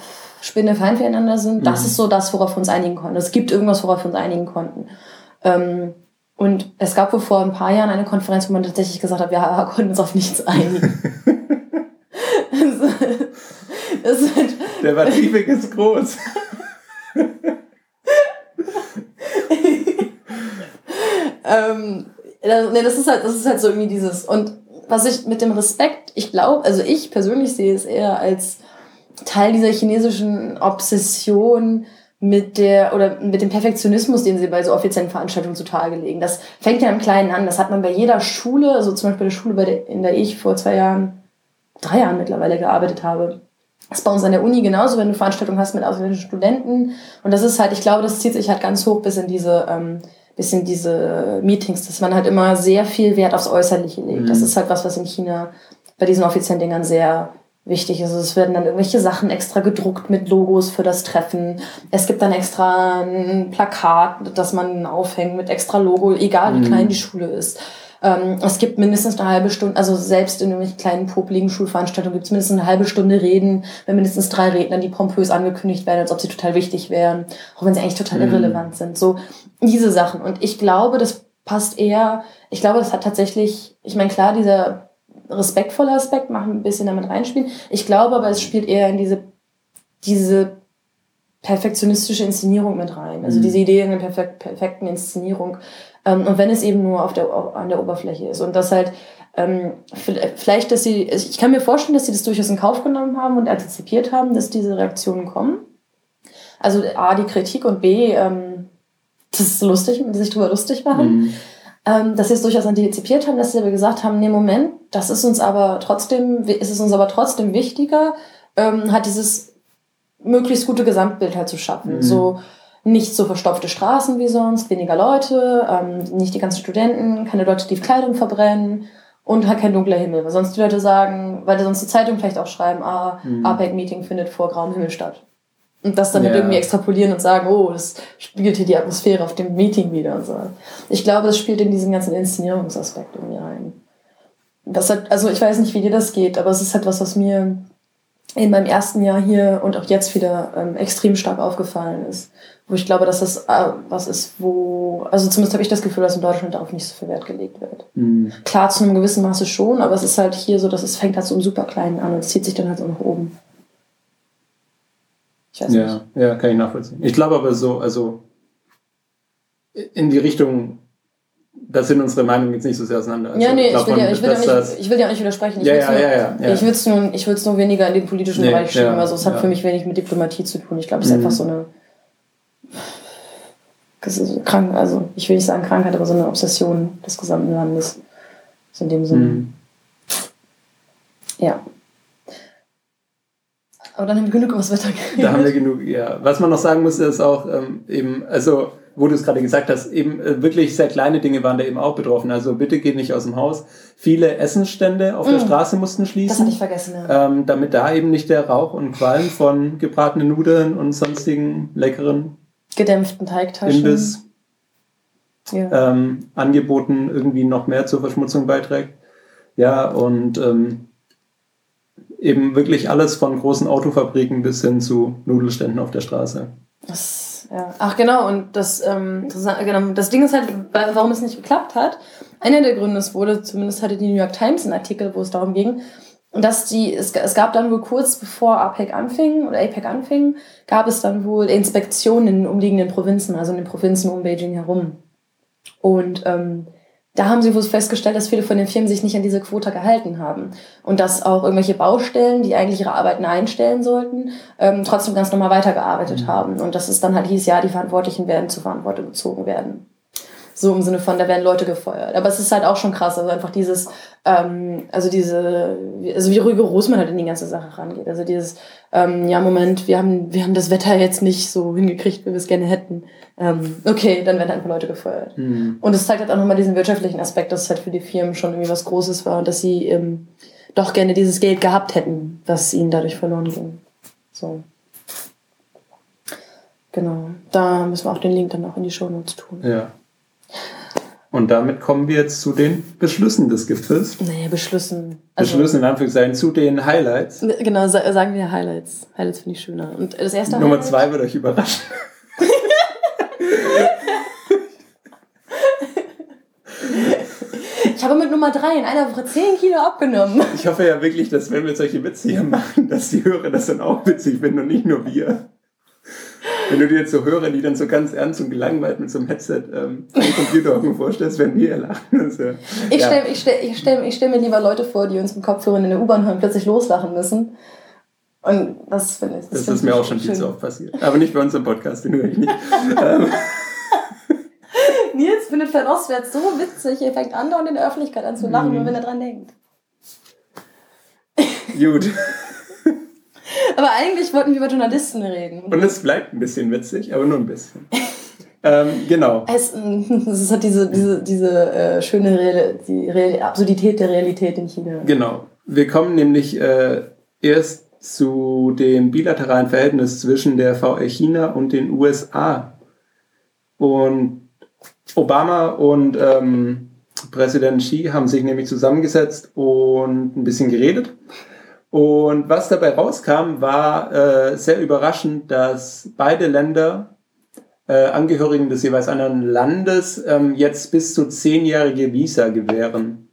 spinnefeind füreinander sind, mhm. das ist so das, worauf wir uns einigen konnten. Es gibt irgendwas, worauf wir uns einigen konnten. Ähm, und es gab wohl vor ein paar Jahren eine Konferenz, wo man tatsächlich gesagt hat, wir *laughs* konnten uns auf nichts einigen. *laughs* das, das halt Der Vativik ist groß. ähm, nee, das ist halt, das ist halt so irgendwie dieses. Und was ich mit dem Respekt, ich glaube, also ich persönlich sehe es eher als Teil dieser chinesischen Obsession, mit der oder mit dem Perfektionismus, den sie bei so offiziellen Veranstaltungen zutage legen. Das fängt ja im Kleinen an. Das hat man bei jeder Schule, also zum Beispiel der Schule, bei der, in der ich vor zwei Jahren, drei Jahren mittlerweile gearbeitet habe. Das ist bei uns an der Uni genauso, wenn du Veranstaltungen hast mit ausländischen Studenten. Und das ist halt, ich glaube, das zieht sich halt ganz hoch bis in diese, ähm, bis in diese Meetings, dass man halt immer sehr viel Wert aufs Äußerliche legt. Mhm. Das ist halt was, was in China bei diesen offiziellen Dingern sehr wichtig ist. Es werden dann irgendwelche Sachen extra gedruckt mit Logos für das Treffen. Es gibt dann extra ein Plakat, das man aufhängt mit extra Logo, egal wie mhm. klein die Schule ist. Ähm, es gibt mindestens eine halbe Stunde, also selbst in irgendwelchen kleinen popligen Schulveranstaltungen gibt es mindestens eine halbe Stunde Reden, wenn mindestens drei Redner, die pompös angekündigt werden, als ob sie total wichtig wären, auch wenn sie eigentlich total mhm. irrelevant sind. So diese Sachen. Und ich glaube, das passt eher, ich glaube, das hat tatsächlich, ich meine, klar, dieser respektvolle Aspekt macht ein bisschen damit reinspielen. Ich glaube aber, es spielt eher in diese, diese perfektionistische Inszenierung mit rein. Also mhm. diese Idee in einer perfekt, perfekten Inszenierung. Ähm, und wenn es eben nur auf der, an der Oberfläche ist. Und das halt, ähm, vielleicht, dass sie, ich kann mir vorstellen, dass sie das durchaus in Kauf genommen haben und antizipiert haben, dass diese Reaktionen kommen. Also A, die Kritik und B, ähm, das ist lustig, sich darüber lustig machen. Mhm. Dass sie es durchaus antizipiert haben, dass sie aber gesagt haben, nee, Moment, das ist uns aber trotzdem, ist es uns aber trotzdem wichtiger, ähm, hat dieses möglichst gute Gesamtbild halt zu schaffen. Mhm. So nicht so verstopfte Straßen wie sonst, weniger Leute, ähm, nicht die ganzen Studenten, keine Leute, die Kleidung verbrennen und halt kein dunkler Himmel. Weil sonst die Leute sagen, weil sonst die Zeitung vielleicht auch schreiben, ah, mhm. APEC-Meeting findet vor grauem Himmel statt. Und das dann halt irgendwie extrapolieren und sagen, oh, das spiegelt hier die Atmosphäre auf dem Meeting wieder und so. Ich glaube, das spielt in diesen ganzen Inszenierungsaspekt irgendwie rein. Das hat, also ich weiß nicht, wie dir das geht, aber es ist halt was, was mir in meinem ersten Jahr hier und auch jetzt wieder ähm, extrem stark aufgefallen ist. Wo ich glaube, dass das äh, was ist, wo, also zumindest habe ich das Gefühl, dass in Deutschland darauf nicht so viel Wert gelegt wird. Mhm. Klar, zu einem gewissen Maße schon, aber es ist halt hier so, dass es fängt halt so im Superkleinen an und es zieht sich dann halt so nach oben. Ich weiß ja, nicht. ja, kann ich nachvollziehen. Ich glaube aber so, also in die Richtung, da sind unsere Meinungen jetzt nicht so sehr auseinander. Also ja, nee, ich, will ja, ich, will ja nicht, ich will ja nicht widersprechen. Ich ja, ja, nur, ja, ja, ja. Ich will es nur, ich nur weniger in den politischen nee, Bereich schieben. Also es hat für mich wenig mit Diplomatie zu tun. Ich glaube, es ist mhm. einfach so eine das krank, also ich will nicht sagen Krankheit, aber so eine Obsession des gesamten Landes. So in dem Sinne. Mhm. Ja. Aber dann haben wir genug über das Wetter geredet. Da haben wir genug, ja. Was man noch sagen muss, ist auch ähm, eben, also wo du es gerade gesagt hast, eben äh, wirklich sehr kleine Dinge waren da eben auch betroffen. Also bitte geht nicht aus dem Haus. Viele Essensstände auf mm. der Straße mussten schließen. Das hatte ich vergessen, ja. Ähm, damit da eben nicht der Rauch und Qualm von gebratenen Nudeln und sonstigen leckeren gedämpften Teigtaschen Imbiss ja. ähm, Angeboten irgendwie noch mehr zur Verschmutzung beiträgt. Ja, und ähm, eben wirklich alles von großen Autofabriken bis hin zu Nudelständen auf der Straße. Das, ja. Ach genau, und das, ähm, das, genau, das Ding ist halt, warum es nicht geklappt hat. Einer der Gründe ist wohl, zumindest hatte die New York Times einen Artikel, wo es darum ging, dass die, es, es gab dann wohl kurz bevor APEC anfing oder APEC anfing, gab es dann wohl Inspektionen in den umliegenden Provinzen, also in den Provinzen um Beijing herum. Und ähm, da haben sie wohl festgestellt, dass viele von den Firmen sich nicht an diese Quote gehalten haben. Und dass auch irgendwelche Baustellen, die eigentlich ihre Arbeiten einstellen sollten, ähm, trotzdem ganz normal weitergearbeitet mhm. haben. Und dass es dann halt hieß, ja, die Verantwortlichen werden zur Verantwortung gezogen werden. So im Sinne von, da werden Leute gefeuert. Aber es ist halt auch schon krass, also einfach dieses, ähm, also diese, also wie rigoros man halt in die ganze Sache rangeht. Also dieses, ähm, ja, Moment, wir haben, wir haben das Wetter jetzt nicht so hingekriegt, wie wir es gerne hätten. Ähm, okay, dann werden halt ein paar Leute gefeuert. Mhm. Und es zeigt halt auch nochmal diesen wirtschaftlichen Aspekt, dass es halt für die Firmen schon irgendwie was Großes war und dass sie ähm, doch gerne dieses Geld gehabt hätten, was ihnen dadurch verloren ging. So. Genau. Da müssen wir auch den Link dann auch in die Show Notes tun. Ja. Und damit kommen wir jetzt zu den Beschlüssen des Gipfels. Naja, Beschlüssen. Also, Beschlüssen in Anführungszeichen zu den Highlights. Genau, sagen wir Highlights. Highlights finde ich schöner. Und das erste Nummer Highlight? zwei wird euch überraschen. *laughs* ich habe mit Nummer drei in einer Woche 10 Kilo abgenommen. Ich hoffe ja wirklich, dass wenn wir solche Witze hier machen, dass die Hörer das dann auch witzig finden und nicht nur wir. Wenn du dir jetzt so Hörer, die dann so ganz ernst und gelangweilt mit so einem Headset ähm, am Computer vorstellst, werden wir lachen. Also, ich ja. stelle stell, stell, stell mir lieber Leute vor, die uns mit Kopfhörern in der U-Bahn hören, plötzlich loslachen müssen. Und das finde ich. Das, das ist mir auch schon viel zu oft passiert. Aber nicht bei uns im Podcast, den höre ich nicht. *laughs* Ähm. Nils findet Fernostwärts so witzig, er fängt an, in der Öffentlichkeit an zu lachen, mhm. nur wenn er dran denkt. Gut. *laughs* Aber eigentlich wollten wir über Journalisten reden. Und es bleibt ein bisschen witzig, aber nur ein bisschen. *laughs* ähm, genau. Es, *laughs* es hat diese, diese, diese äh, schöne Real, die Real, Absurdität der Realität in China. Genau. Wir kommen nämlich äh, erst zu dem bilateralen Verhältnis zwischen der VR China und den USA. Und Obama und ähm, Präsident Xi haben sich nämlich zusammengesetzt und ein bisschen geredet. Und was dabei rauskam, war äh, sehr überraschend, dass beide Länder äh, Angehörigen des jeweils anderen Landes ähm, jetzt bis zu zehnjährige Visa gewähren.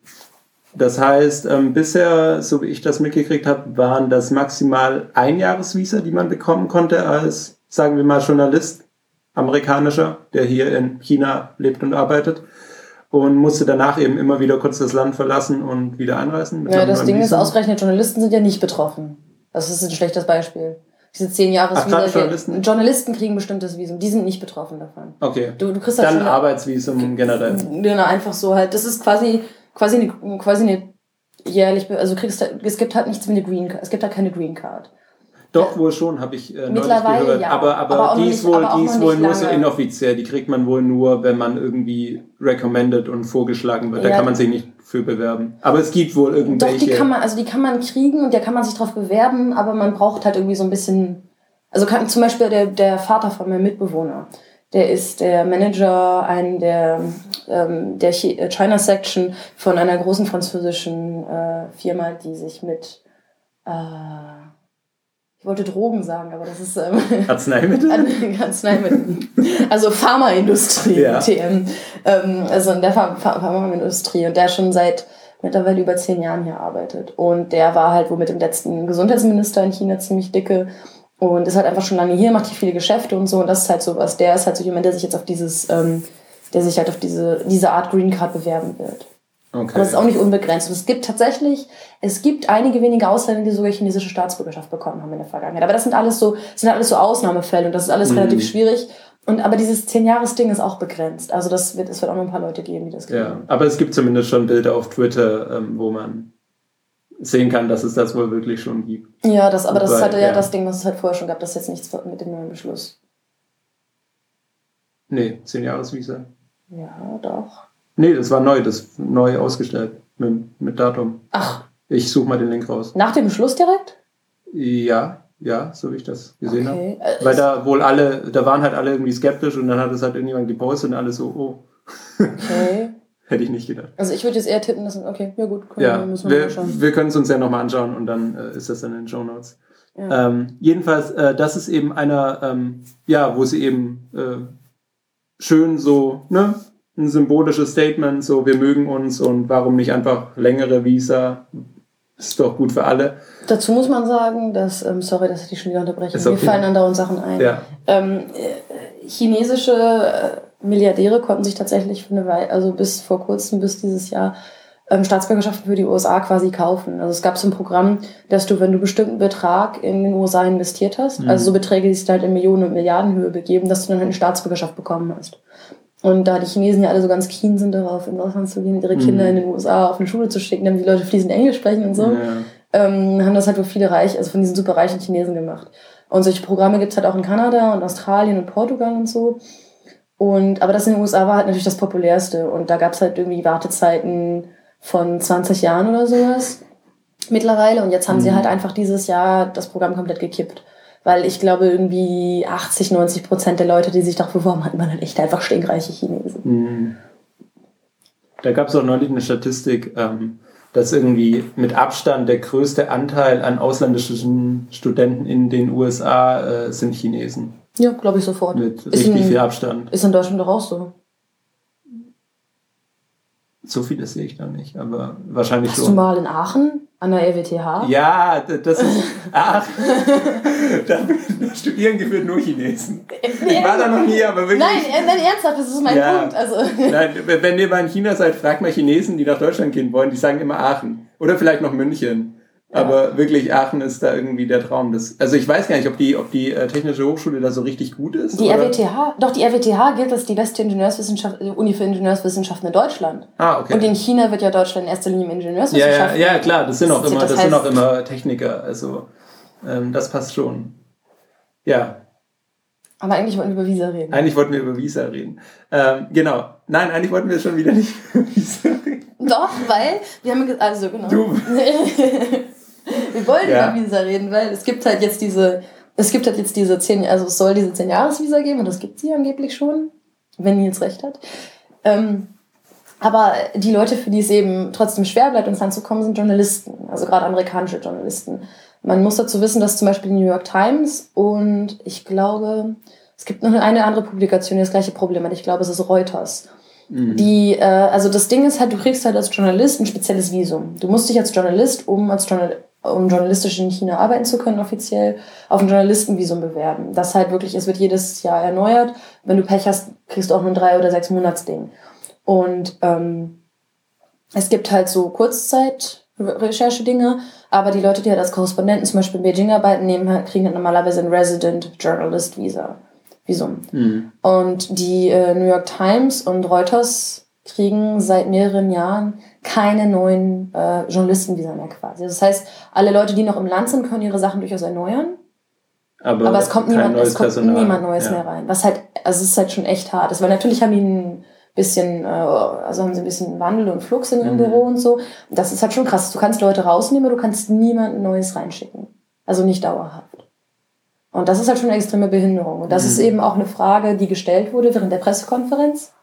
Das heißt, ähm, bisher, so wie ich das mitgekriegt habe, waren das maximal Einjahresvisa, die man bekommen konnte als, sagen wir mal, Journalist, amerikanischer, der hier in China lebt und arbeitet und musste danach eben immer wieder kurz das Land verlassen und wieder einreisen. Ja, das Ding Visa. ist ausgerechnet, Journalisten sind ja nicht betroffen. Das ist ein schlechtes Beispiel. Diese zehn Jahres Ach, Journalisten? Journalisten kriegen bestimmtes Visum, die sind nicht betroffen davon. Okay. Du, du kriegst halt Dann Arbeitsvisum generell. Genau, einfach so halt. Das ist quasi quasi eine, quasi eine jährlich, also kriegst halt, es gibt halt nichts wie eine Green Card, es gibt halt keine Green Card. Doch, wohl schon, habe ich äh, Mittlerweile gehört. Ja, aber, aber, aber die ist wohl, die ist wohl nur so inoffiziell. Die kriegt man wohl nur, wenn man irgendwie recommended und vorgeschlagen wird. Ja, da kann man sich nicht für bewerben. Aber es gibt wohl irgendwelche. Doch, die kann man, also die kann man kriegen und da kann man sich drauf bewerben, aber man braucht halt irgendwie so ein bisschen, also kann, zum Beispiel der, der Vater von meinem Mitbewohner, der ist der Manager ein der, ähm, der äh, China Section von einer großen französischen äh, Firma, die sich mit äh, ich wollte Drogen sagen, aber das ist ähm, *laughs* Arzneimittel. Arzneimittel. Also Pharmaindustrie, ja. TM. Ähm, also in der Pharmaindustrie und der schon seit mittlerweile über zehn Jahren hier arbeitet. Und der war halt wohl mit dem letzten Gesundheitsminister in China ziemlich dicke und ist halt einfach schon lange hier, macht hier viele Geschäfte und so. Und das ist halt so was. Der ist halt so jemand, der sich jetzt auf dieses, ähm, der sich halt auf diese, diese Art Green Card bewerben wird. Okay. Aber es ist auch nicht unbegrenzt. Und es gibt tatsächlich, es gibt einige wenige Ausländer, die sogar chinesische Staatsbürgerschaft bekommen haben in der Vergangenheit. Aber das sind alles so, sind alles so Ausnahmefälle und das ist alles mhm. relativ schwierig. Und aber dieses zehn Jahres Ding ist auch begrenzt. Also das wird, es wird auch noch ein paar Leute geben, die das kriegen. Ja, aber es gibt zumindest schon Bilder auf Twitter, ähm, wo man sehen kann, dass es das wohl wirklich schon gibt. Ja, das, aber das Weil, ist halt ja, ja, das Ding, was es halt vorher schon gab. Das ist jetzt nichts mit dem neuen Beschluss. Nee, 10 Jahresvisa. Ja, doch. Nee, das war neu, das neu ausgestellt mit, mit Datum. Ach. Ich suche mal den Link raus. Nach dem Beschluss direkt? Ja, ja, so wie ich das gesehen okay. habe. Weil da wohl alle, da waren halt alle irgendwie skeptisch und dann hat es halt irgendjemand gepostet und alle so, oh. Okay. *laughs* Hätte ich nicht gedacht. Also ich würde jetzt eher tippen, dass okay, ja gut, können ja, wir, müssen wir, wir, wir können es uns ja nochmal anschauen und dann äh, ist das dann in den Show Notes. Ja. Ähm, jedenfalls, äh, das ist eben einer, ähm, ja, wo sie eben äh, schön so, ne, ein symbolisches Statement, so wir mögen uns und warum nicht einfach längere Visa, ist doch gut für alle. Dazu muss man sagen, dass, ähm, sorry, dass ich dich schon wieder unterbreche, okay. mir fallen andauernd Sachen ein. Ja. Ähm, äh, chinesische äh, Milliardäre konnten sich tatsächlich für eine Weile, also bis vor kurzem, bis dieses Jahr, ähm, Staatsbürgerschaften für die USA quasi kaufen. Also es gab so ein Programm, dass du, wenn du bestimmten Betrag in den USA investiert hast, mhm. also so Beträge, die sich halt in Millionen und Milliardenhöhe begeben, dass du dann halt eine Staatsbürgerschaft bekommen hast. Und da die Chinesen ja alle so ganz keen sind darauf, in Ausland zu gehen, ihre Kinder mhm. in den USA auf eine Schule zu schicken, damit die Leute fließend Englisch sprechen und so, ja. ähm, haben das halt wohl viele reich, also von diesen super reichen Chinesen gemacht. Und solche Programme gibt's halt auch in Kanada und Australien und Portugal und so. Und, aber das in den USA war halt natürlich das populärste. Und da gab's halt irgendwie Wartezeiten von 20 Jahren oder sowas mittlerweile. Und jetzt haben mhm. sie halt einfach dieses Jahr das Programm komplett gekippt. Weil ich glaube, irgendwie 80, 90 Prozent der Leute, die sich dafür beworben hatten, waren halt echt einfach stinkreiche Chinesen. Mhm. Da gab es auch neulich eine Statistik, ähm, dass irgendwie mit Abstand der größte Anteil an ausländischen Studenten in den USA äh, sind Chinesen. Ja, glaube ich sofort. Mit ist richtig in, viel Abstand. Ist in Deutschland doch auch so. So vieles sehe ich da nicht, aber wahrscheinlich Warst schon. du mal in Aachen an der RWTH? Ja, das ist *laughs* Aachen. *laughs* da studieren geführt nur Chinesen. Ich war da noch nie, aber wirklich. Nein, nein, ernsthaft, das ist mein ja, Punkt. Also. Nein, wenn ihr mal in China seid, fragt mal Chinesen, die nach Deutschland gehen wollen, die sagen immer Aachen. Oder vielleicht noch München. Aber wirklich, Aachen ist da irgendwie der Traum. Des, also ich weiß gar nicht, ob die, ob die äh, Technische Hochschule da so richtig gut ist. Die oder? RWTH, doch, die RWTH gilt als die beste Ingenieurswissenschaft, äh, Uni für Ingenieurswissenschaften in Deutschland. Ah, okay. Und in China wird ja Deutschland in erster Linie im Ingenieurswissenschaften. Ja, ja, ja, klar, das sind auch immer, das, das sind auch immer Techniker. Also ähm, das passt schon. Ja. Aber eigentlich wollten wir über Visa reden. Eigentlich wollten wir über Visa reden. Ähm, genau. Nein, eigentlich wollten wir schon wieder nicht *laughs* über Visa reden. Doch, weil wir haben also genau. Du. *laughs* wir wollen Ja. über Visa reden, weil es gibt halt jetzt diese, es gibt halt jetzt diese zehn, also es soll diese zehn Jahres-Visa geben und das gibt sie angeblich schon, wenn Nils recht hat. Ähm, aber die Leute, für die es eben trotzdem schwer bleibt, ins Land zu kommen, sind Journalisten, also gerade amerikanische Journalisten. Man muss dazu wissen, dass zum Beispiel die New York Times und ich glaube, es gibt noch eine andere Publikation, die das gleiche Problem hat. Ich glaube, es ist Reuters. Die, äh, also das Ding ist halt, du kriegst halt als Journalist ein spezielles Visum. Du musst dich als Journalist, um als Journal um journalistisch in China arbeiten zu können, offiziell, auf ein Journalistenvisum bewerben. Das halt wirklich, es wird jedes Jahr erneuert. Wenn du Pech hast, kriegst du auch nur ein drei oder sechs Monatsding. Und ähm, es gibt halt so Kurzzeit-Recherche-Dinge, aber die Leute, die halt als Korrespondenten zum Beispiel in Beijing arbeiten, nehmen halt, kriegen halt normalerweise ein Resident Journalist Visa. Visum. Mhm. Und die äh, New York Times und Reuters kriegen seit mehreren Jahren keine neuen äh, Journalistenvisa mehr quasi. Das heißt, alle Leute, die noch im Land sind, können ihre Sachen durchaus erneuern, Aber, aber es kommt niemand, neues es kommt Personal. niemand Neues ja. mehr rein. Was halt, also es ist halt schon echt hart ist, weil natürlich haben die ein bisschen, äh, also haben sie ein bisschen Wandel und Flux in ihrem Mhm. Büro und so. Das ist halt schon krass. Du kannst Leute rausnehmen, aber du kannst niemanden Neues reinschicken. Also nicht dauerhaft. Und das ist halt schon eine extreme Behinderung. Und das Mhm. ist eben auch eine Frage, die gestellt wurde während der Pressekonferenz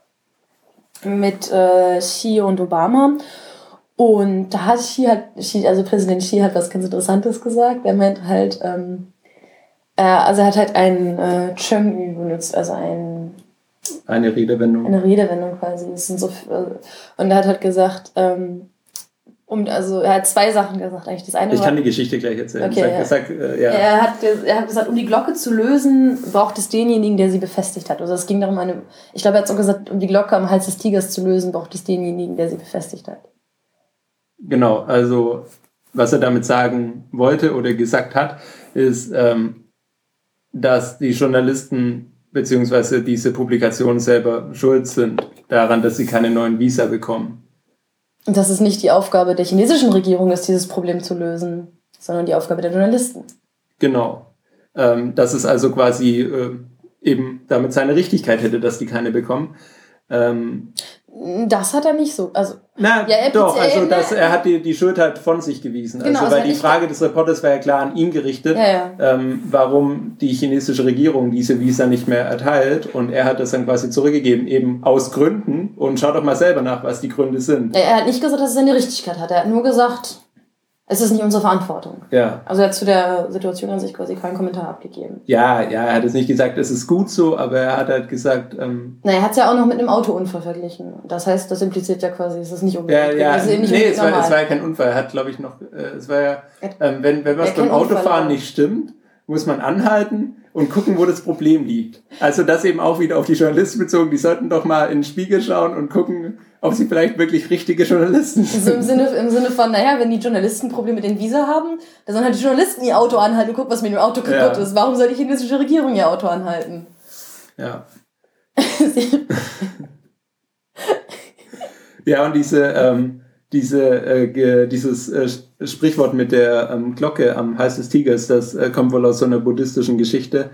mit äh, Xi und Obama. Und da hat Xi halt, Xi, also Präsident Xi hat was ganz Interessantes gesagt. Er meint halt, ähm, äh, also er hat halt ein äh, Chengyu benutzt, also ein, Eine Redewendung. eine Redewendung quasi. Das sind so, äh, und er hat halt gesagt, ähm, um, also er hat zwei Sachen gesagt eigentlich. Das eine Ich war, kann die Geschichte gleich erzählen. Okay, ja. sag, sag, äh, ja. Er hat, er hat gesagt, um die Glocke zu lösen, braucht es denjenigen, der sie befestigt hat. Also es ging darum, eine, ich glaube, er hat so gesagt, um die Glocke am Hals des Tigers zu lösen, braucht es denjenigen, der sie befestigt hat. Genau, also was er damit sagen wollte oder gesagt hat, ist, ähm, dass die Journalisten beziehungsweise diese Publikation selber schuld sind daran, dass sie keine neuen Visa bekommen. Und das ist nicht die Aufgabe der chinesischen Regierung ist, dieses Problem zu lösen, sondern die Aufgabe der Journalisten. Genau. Ähm, dass es also quasi äh, eben damit seine Richtigkeit hätte, dass die keine bekommen. Ähm, Das hat er nicht so. Also, na, Ja, doch, er- also dass er- hat die, die Schuld halt von sich gewiesen. Genau, also, also weil die Frage des Reporters war ja klar an ihn gerichtet, ja, ja. ähm, warum die chinesische Regierung diese Visa nicht mehr erteilt und er hat das dann quasi zurückgegeben, eben aus Gründen und schaut doch mal selber nach, was die Gründe sind. Er hat nicht gesagt, dass es seine Richtigkeit hat. Er hat nur gesagt, es ist nicht unsere Verantwortung. Ja. Also er hat zu der Situation an sich quasi keinen Kommentar abgegeben. Ja, ja, er hat jetzt nicht gesagt, es ist gut so, aber er hat halt gesagt, ähm, Na, er hat es ja auch noch mit einem Autounfall verglichen. Das heißt, das impliziert ja quasi, es ist nicht ja, unbedingt. ja, es ist nicht nee, es war, es war ja kein Unfall. Er hat, glaube ich, noch, äh, es war ja, ähm, wenn, wenn was Ja, beim Autofahren nicht stimmt, muss man anhalten und gucken, wo das Problem liegt. Also das eben auch wieder auf die Journalisten bezogen. Die sollten doch mal in den Spiegel schauen und gucken, ob sie vielleicht wirklich richtige Journalisten So im sind. Sinne, im Sinne von, naja, wenn die Journalisten Probleme mit den Visa haben, dann sollen halt die Journalisten ihr Auto anhalten und gucken, was mit dem Auto kaputt Ja. ist. Warum soll die chinesische Regierung ihr Auto anhalten? Ja. *laughs* Ja, und diese, ähm, diese, äh, dieses äh, Sprichwort mit der ähm, Glocke am Hals des Tigers, das äh, kommt wohl aus so einer buddhistischen Geschichte.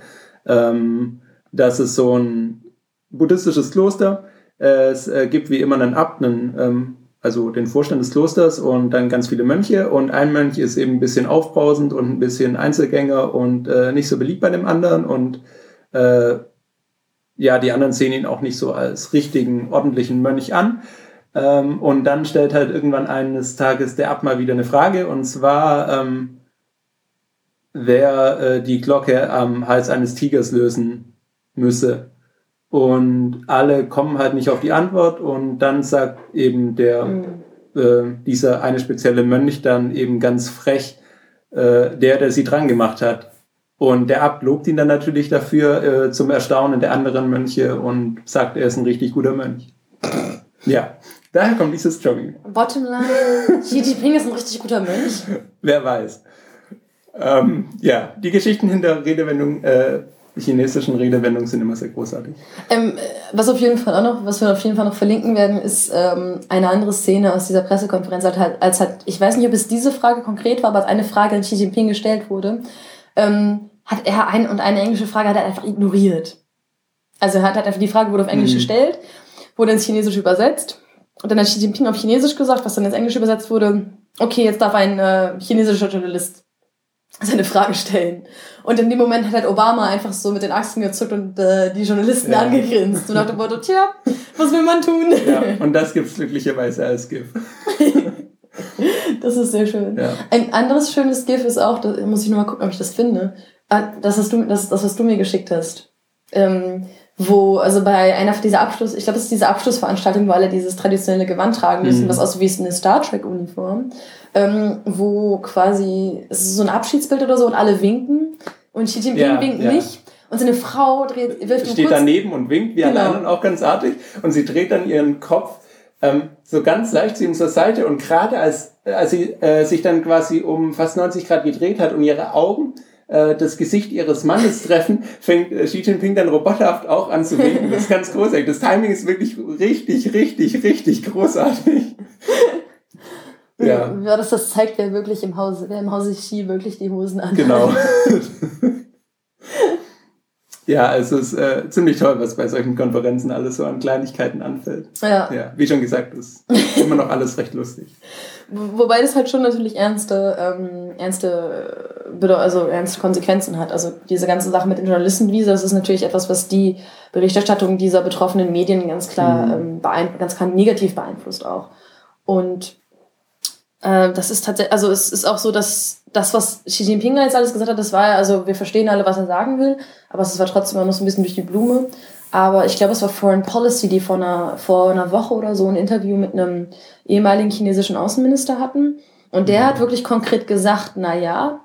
Ähm, das ist so ein buddhistisches Kloster. Äh, es äh, gibt wie immer einen Abt, einen, ähm, also den Vorstand des Klosters und dann ganz viele Mönche. Und ein Mönch ist eben ein bisschen aufbrausend und ein bisschen Einzelgänger und äh, nicht so beliebt bei dem anderen. Und äh, ja, die anderen sehen ihn auch nicht so als richtigen, ordentlichen Mönch an. Ähm, und dann stellt halt irgendwann eines Tages der Abt mal wieder eine Frage, und zwar, ähm, wer äh, die Glocke am Hals eines Tigers lösen müsse. Und alle kommen halt nicht auf die Antwort und dann sagt eben der, Mhm. äh, dieser eine spezielle Mönch dann eben ganz frech, äh, der, der sie dran gemacht hat. Und der Abt lobt ihn dann natürlich dafür äh, zum Erstaunen der anderen Mönche und sagt, er ist ein richtig guter Mönch. Ja, daher kommt dieses Jogging. Bottomline, Xi Jinping ist ein richtig guter Mönch. Wer weiß. Ähm, ja, die Geschichten hinter Redewendungen, äh, chinesischen Redewendungen sind immer sehr großartig. Ähm, äh, was auf jeden Fall auch noch, was wir auf jeden Fall noch verlinken werden, ist ähm, eine andere Szene aus dieser Pressekonferenz, als halt, als halt, ich weiß nicht, ob es diese Frage konkret war, aber als eine Frage an Xi Jinping gestellt wurde, ähm, hat er ein und eine englische Frage hat er einfach ignoriert. Also er hat halt einfach die Frage wurde auf Englisch Mhm. gestellt, wurde ins Chinesische übersetzt und dann hat Xi Jinping auf Chinesisch gesagt, was dann ins Englische übersetzt wurde, okay, jetzt darf ein äh, chinesischer Journalist seine Frage stellen. Und in dem Moment hat halt Obama einfach so mit den Achsen gezuckt und äh, die Journalisten ja. angegrinst und nach dem Motto, tja, was will man tun? Ja, *laughs* und das gibt's glücklicherweise als GIF. *laughs* das ist sehr schön. Ja. Ein anderes schönes GIF ist auch, da muss ich nur mal gucken, ob ich das finde. Ah, das, hast du, das, das was du mir geschickt hast. Ähm, wo, also bei einer dieser Abschluss, ich glaube, es ist diese Abschlussveranstaltung, wo alle dieses traditionelle Gewand tragen müssen, mhm. was aussieht wie eine Star Trek-Uniform, ähm, wo quasi, es ist so ein Abschiedsbild oder so und alle winken und Xi Jinping ja, winkt ja. nicht. Und seine Frau dreht, wirft Steht daneben und winkt, wie genau. alle anderen auch ganz artig. Und sie dreht dann ihren Kopf ähm, so ganz leicht zu ihm zur Seite und gerade als, als sie äh, sich dann quasi um fast 90 Grad gedreht hat und ihre Augen äh, das Gesicht ihres Mannes treffen, fängt äh, Xi Jinping dann roboterhaft auch an zu winken. Das ist ganz großartig. Das Timing ist wirklich richtig, richtig, richtig großartig. *laughs* ja. ja, das, das zeigt, wer wirklich im Hause, wer im Hause Xi wirklich die Hosen an. Genau. *laughs* *laughs* Ja, es ist äh, ziemlich toll, was bei solchen Konferenzen alles so an Kleinigkeiten anfällt. Ja. Ja, wie schon gesagt, ist immer noch alles recht lustig. *laughs* Wobei das halt schon natürlich ernste, ähm, ernste, also ernste Konsequenzen hat. Also diese ganze Sache mit den Journalistenvisa, das ist natürlich etwas, was die Berichterstattung dieser betroffenen Medien ganz klar, mhm. ähm, ganz klar negativ beeinflusst auch. Und äh, das ist tatsächlich, also es ist auch so, dass das, was Xi Jinping jetzt alles gesagt hat, das war ja, also wir verstehen alle, was er sagen will, aber es war trotzdem immer noch so ein bisschen durch die Blume. Aber ich glaube, es war Foreign Policy, die vor einer, vor einer Woche oder so ein Interview mit einem ehemaligen chinesischen Außenminister hatten. Und der hat wirklich konkret gesagt, na ja,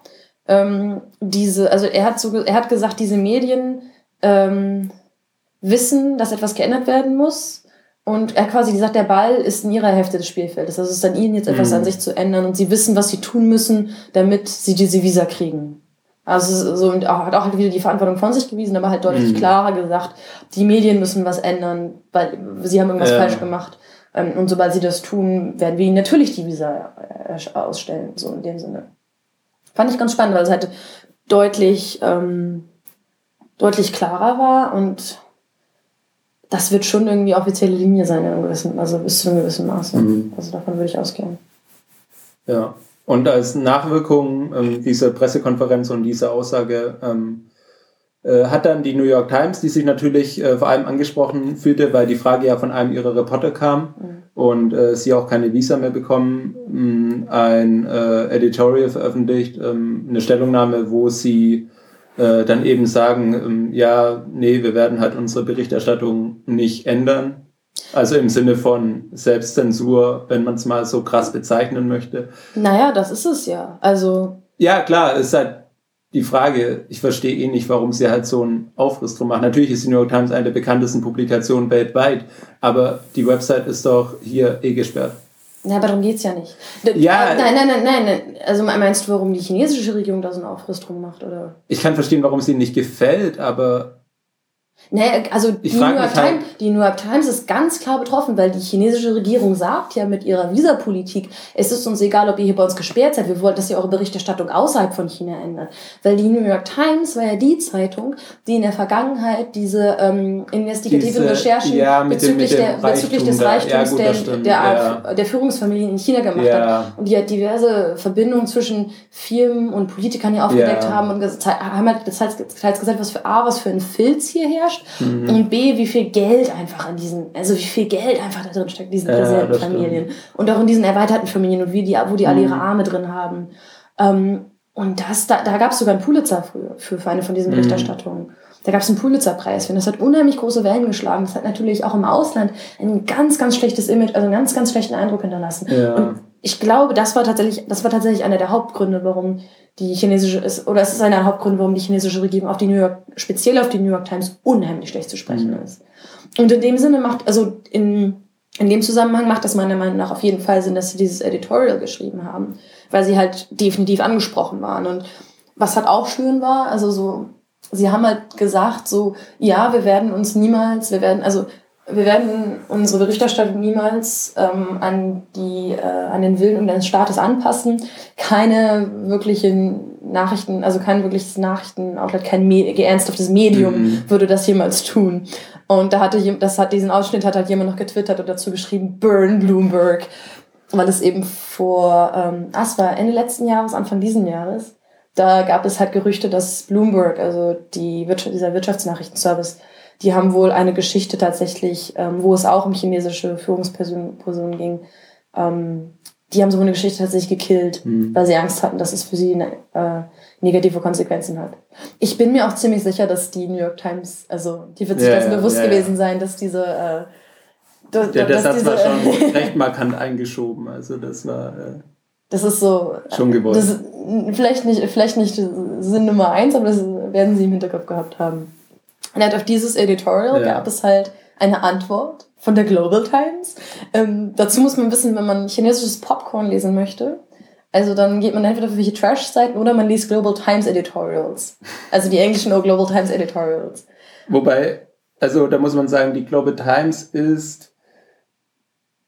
ähm, diese, also er hat so, er hat gesagt, diese Medien ähm, wissen, dass etwas geändert werden muss und er quasi gesagt, der Ball ist in ihrer Hälfte des Spielfeldes. Also es ist an ihnen jetzt etwas mhm. an sich zu ändern und sie wissen, was sie tun müssen, damit sie diese Visa kriegen. Also so und auch, hat auch wieder die Verantwortung von sich gewiesen, aber halt deutlich mhm. klarer gesagt, die Medien müssen was ändern, weil sie haben irgendwas ja. falsch gemacht. Ähm, und sobald sie das tun, werden wir ihnen natürlich die Visa äh, ausstellen, so in dem Sinne. Fand ich ganz spannend, weil es halt deutlich, ähm, deutlich klarer war und das wird schon irgendwie offizielle Linie sein, in einem gewissen, also bis zu einem gewissen Maße. Mhm. Also davon würde ich ausgehen. Ja. Und als Nachwirkung ähm, dieser Pressekonferenz und dieser Aussage ähm, äh, hat dann die New York Times, die sich natürlich äh, vor allem angesprochen fühlte, weil die Frage ja von einem ihrer Reporter kam mhm. und äh, sie auch keine Visa mehr bekommen, mh, ein äh, Editorial veröffentlicht, ähm, eine Stellungnahme, wo sie äh, dann eben sagen, ähm, ja, nee, wir werden halt unsere Berichterstattung nicht ändern. Also im Sinne von Selbstzensur, wenn man es mal so krass bezeichnen möchte. Naja, das ist es ja. Also. Ja, klar, ist halt die Frage, ich verstehe eh nicht, warum sie halt so einen Aufriss drum machen. Natürlich ist die New York Times eine der bekanntesten Publikationen weltweit, aber die Website ist doch hier eh gesperrt. Ja, aber darum geht's ja nicht. Ja. Äh, nein, nein, nein, nein. Also meinst du, warum die chinesische Regierung da so einen Aufriss drum macht, oder? Ich kann verstehen, warum es ihnen nicht gefällt, aber Nee, also die New, York Times, halt, die New York Times ist ganz klar betroffen, weil die chinesische Regierung sagt ja mit ihrer Visapolitik, es ist uns egal, ob ihr hier bei uns gesperrt seid, wir wollen, dass ihr eure Berichterstattung außerhalb von China ändert. Weil die New York Times war ja die Zeitung, die in der Vergangenheit diese ähm, investigativen diese, Recherchen ja, bezüglich, dem, dem der, bezüglich des Reichtums ja, gut, der, der, ja. der, Führungsfamilien in China gemacht hat. Und die hat diverse Verbindungen zwischen Firmen und Politikern hier aufgedeckt haben und haben halt teils gesagt, was für A, was für ein Filz hier herrscht mhm. und B, wie viel Geld einfach in diesen, also wie viel Geld einfach da drin steckt, in diesen ja, Familien und auch in diesen erweiterten Familien und wie die, wo die alle ihre mhm. Arme drin haben. Ähm, und das, da, da gab es sogar einen Pulitzer früher für, für eine von diesen mhm. Berichterstattungen. Da gab es einen Pulitzer-Preis für. Das hat unheimlich große Wellen geschlagen. Das hat natürlich auch im Ausland ein ganz, ganz schlechtes Image, also einen ganz, ganz schlechten Eindruck hinterlassen. Ja. Und ich glaube, das war tatsächlich, das war tatsächlich einer der Hauptgründe, warum die chinesische ist, oder es ist einer der Hauptgründe, warum die chinesische Regierung auf die New York, speziell auf die New York Times unheimlich schlecht zu sprechen mhm. ist. Und in dem Sinne macht, also in, in dem Zusammenhang macht das meiner Meinung nach auf jeden Fall Sinn, dass sie dieses Editorial geschrieben haben, weil sie halt definitiv angesprochen waren. Und was halt auch schön war, also so, sie haben halt gesagt, so, ja, wir werden uns niemals, wir werden, also wir werden unsere Berichterstattung niemals ähm, an, die, äh, an den Willen des Staates anpassen. Keine wirklichen Nachrichten, also kein wirkliches Nachrichtenoutlet, kein Me ernsthaftes Medium mhm. würde das jemals tun. Und da hatte das hat diesen Ausschnitt hat halt jemand noch getwittert und dazu geschrieben, Burn Bloomberg. Weil es eben vor, ähm, ah, es war Ende letzten Jahres, Anfang diesen Jahres, da gab es halt Gerüchte, dass Bloomberg, also die Wirtschaft, dieser Wirtschaftsnachrichtenservice, die haben wohl eine Geschichte tatsächlich, ähm, wo es auch um chinesische Führungspersonen ging. Ähm, die haben so eine Geschichte tatsächlich gekillt, mhm. weil sie Angst hatten, dass es für sie ne, äh, negative Konsequenzen hat. Ich bin mir auch ziemlich sicher, dass die New York Times, also die wird sich ja, dessen ja, bewusst ja, gewesen sein, dass diese äh, das, der, der Satz diese, war schon *laughs* recht markant eingeschoben. Also das war. Äh, das ist so. Schon gewollt. Das, vielleicht, nicht, vielleicht nicht Sinn Nummer eins, aber das werden sie im Hinterkopf gehabt haben. Und halt auf dieses Editorial ja. gab es halt eine Antwort von der Global Times. Ähm, dazu muss man wissen, wenn man chinesisches Popcorn lesen möchte, also dann geht man entweder auf welche Trash-Seiten oder man liest Global Times Editorials. Also die englischen Global Times Editorials. Wobei, also da muss man sagen, die Global Times ist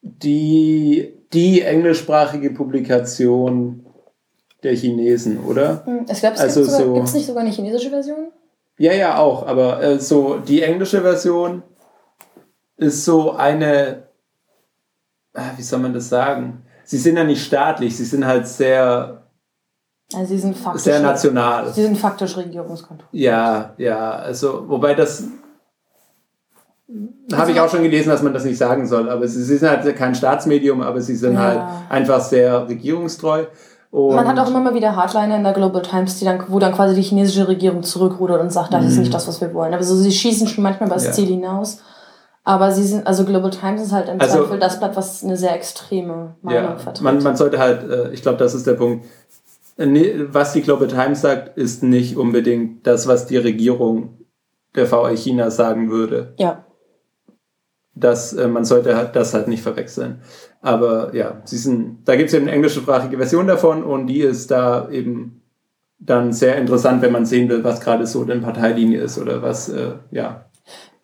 die, die englischsprachige Publikation der Chinesen, oder? Hm, ich glaube, es also gibt es so, nicht sogar eine chinesische Version? Ja, ja, auch, aber äh, so die englische Version ist so eine, ah, wie soll man das sagen? Sie sind ja nicht staatlich, sie sind halt sehr also sie sind faktisch, sehr national. Sie sind faktisch Regierungskontrolle. Ja, ja, also wobei das also Habe ich auch schon gelesen, dass man das nicht sagen soll, aber sie, sind halt kein Staatsmedium, aber sie sind ja. halt einfach sehr regierungstreu. Und man hat auch immer mal wieder Hardliner in der Global Times, die dann, wo dann quasi die chinesische Regierung zurückrudert und sagt, das mhm. ist nicht das, was wir wollen. Aber so, sie schießen schon manchmal über das ja. Ziel hinaus. Aber sie sind, also Global Times ist halt im also, Zweifel das Blatt, was eine sehr extreme Meinung ja, vertritt. Man, man sollte halt, äh, ich glaube, das ist der Punkt. Äh, was die Global Times sagt, ist nicht unbedingt das, was die Regierung der VI China sagen würde. Ja dass äh, man sollte halt das halt nicht verwechseln. Aber ja, sie sind, da gibt es eben eine englischsprachige Version davon und die ist da eben dann sehr interessant, wenn man sehen will, was gerade so denn Parteilinie ist oder was, äh, ja.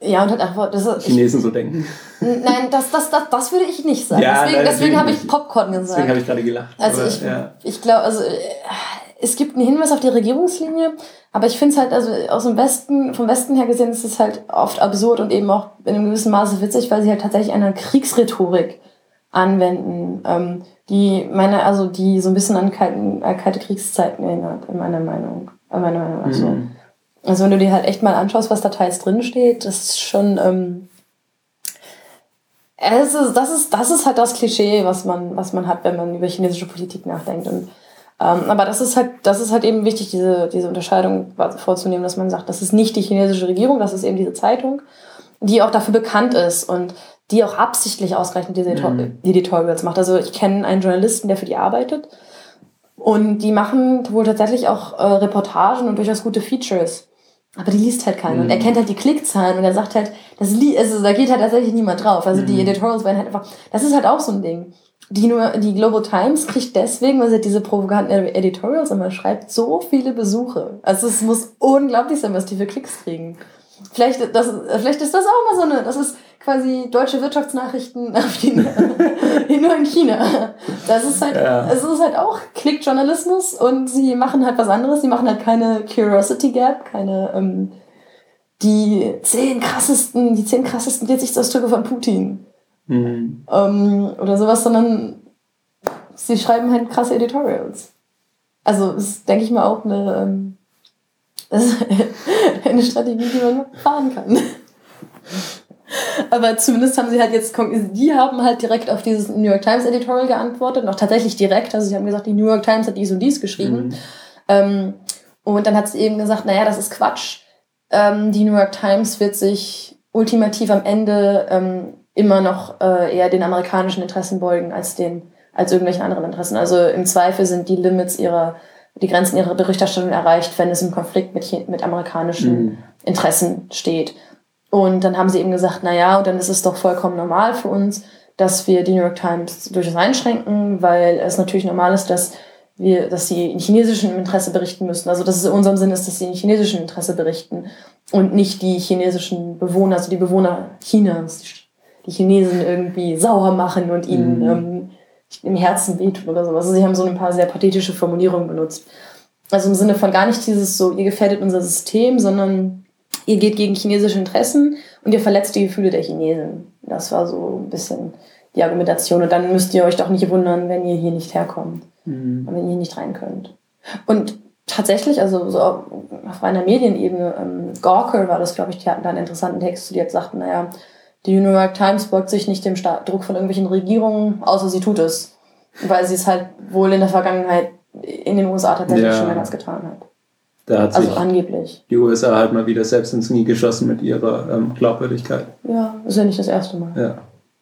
Ja, und halt einfach, das ist, Chinesen ich, so denken. Nein, das, das, das, das würde ich nicht sagen. Ja, deswegen deswegen habe ich Popcorn gesagt. Deswegen habe ich gerade gelacht. Also aber, ich, ja. ich glaube, also es gibt einen Hinweis auf die Regierungslinie, aber ich finde es halt, also aus dem Westen, vom Westen her gesehen, ist es halt oft absurd und eben auch in einem gewissen Maße witzig, weil sie halt tatsächlich eine Kriegsrhetorik anwenden, ähm, die meine, also die so ein bisschen an kalte, äh, kalte Kriegszeiten erinnert, in meiner Meinung. In meiner Meinung also. Mhm. also wenn du dir halt echt mal anschaust, was da teils drin steht, das ist schon, ähm, es ist, das ist, das ist halt das Klischee, was man, was man hat, wenn man über chinesische Politik nachdenkt und aber das ist halt, das ist halt eben wichtig, diese, diese Unterscheidung vorzunehmen, dass man sagt, das ist nicht die chinesische Regierung, das ist eben diese Zeitung, die auch dafür bekannt ist und die auch absichtlich ausreichend diese mhm. Editorials macht. Also ich kenne einen Journalisten, der für die arbeitet und die machen wohl tatsächlich auch äh, Reportagen und durchaus gute Features. Aber die liest halt keiner. Mhm. Und er mhm. kennt halt die Klickzahlen und er sagt halt, das also da geht halt tatsächlich niemand drauf. Also mhm. die Editorials werden halt einfach, das ist halt auch so ein Ding die nur die Global Times kriegt deswegen, weil sie diese provokanten Editorials immer schreibt, so viele Besuche. Also es muss unglaublich sein, was die für Klicks kriegen. Vielleicht, das, vielleicht ist das auch mal so eine, das ist quasi deutsche Wirtschaftsnachrichten *laughs* auf *laughs* die, nur in China. Das ist halt, ja. es ist halt auch Klickjournalismus und sie machen halt was anderes. Sie machen halt keine Curiosity Gap, keine ähm, die zehn krassesten, die zehn krassesten Gesichtsausdrücke von Putin. Mhm. Ähm, oder sowas, sondern sie schreiben halt krasse Editorials. Also ist, denke ich mal, auch eine, ähm, *laughs* eine Strategie, die man fahren kann. Aber zumindest haben sie halt jetzt, die haben halt direkt auf dieses New York Times Editorial geantwortet, noch tatsächlich direkt. Also sie haben gesagt, die New York Times hat dies und dies geschrieben. Mhm. Ähm, und dann hat sie eben gesagt, naja, das ist Quatsch. Ähm, die New York Times wird sich ultimativ am Ende ähm, immer noch äh, eher den amerikanischen Interessen beugen als den als irgendwelchen anderen Interessen. Also im Zweifel sind die Limits ihrer die Grenzen ihrer Berichterstattung erreicht, wenn es im Konflikt mit, mit amerikanischen mhm. Interessen steht. Und dann haben sie eben gesagt, na ja, und dann ist es doch vollkommen normal für uns, dass wir die New York Times durchaus einschränken, weil es natürlich normal ist, dass wir, dass sie in chinesischem Interesse berichten müssen. Also dass es in unserem Sinn ist, dass sie in chinesischem Interesse berichten und nicht die chinesischen Bewohner, also die Bewohner Chinas, die Chinesen irgendwie sauer machen und ihnen mhm. ähm, im Herzen wehtun oder sowas. Also sie haben so ein paar sehr pathetische Formulierungen benutzt. Also im Sinne von gar nicht dieses so, ihr gefährdet unser System, sondern ihr geht gegen chinesische Interessen und ihr verletzt die Gefühle der Chinesen. Das war so ein bisschen die Argumentation. Und dann müsst ihr euch doch nicht wundern, wenn ihr hier nicht herkommt. Mhm. Und wenn ihr hier nicht rein könnt. Und tatsächlich, also so auf einer Medienebene, ähm, Gawker war das, glaube ich, die hatten da einen interessanten Text, die hat gesagt, naja, die New York Times beugt sich nicht dem Sta Druck von irgendwelchen Regierungen, außer sie tut es. Weil sie es halt wohl in der Vergangenheit in den USA tatsächlich ja. schon mehrmals getan hat. Da hat also angeblich. Die USA halt mal wieder selbst ins Knie geschossen mit ihrer ähm, Glaubwürdigkeit. Ja, ist ja nicht das erste Mal. Ja.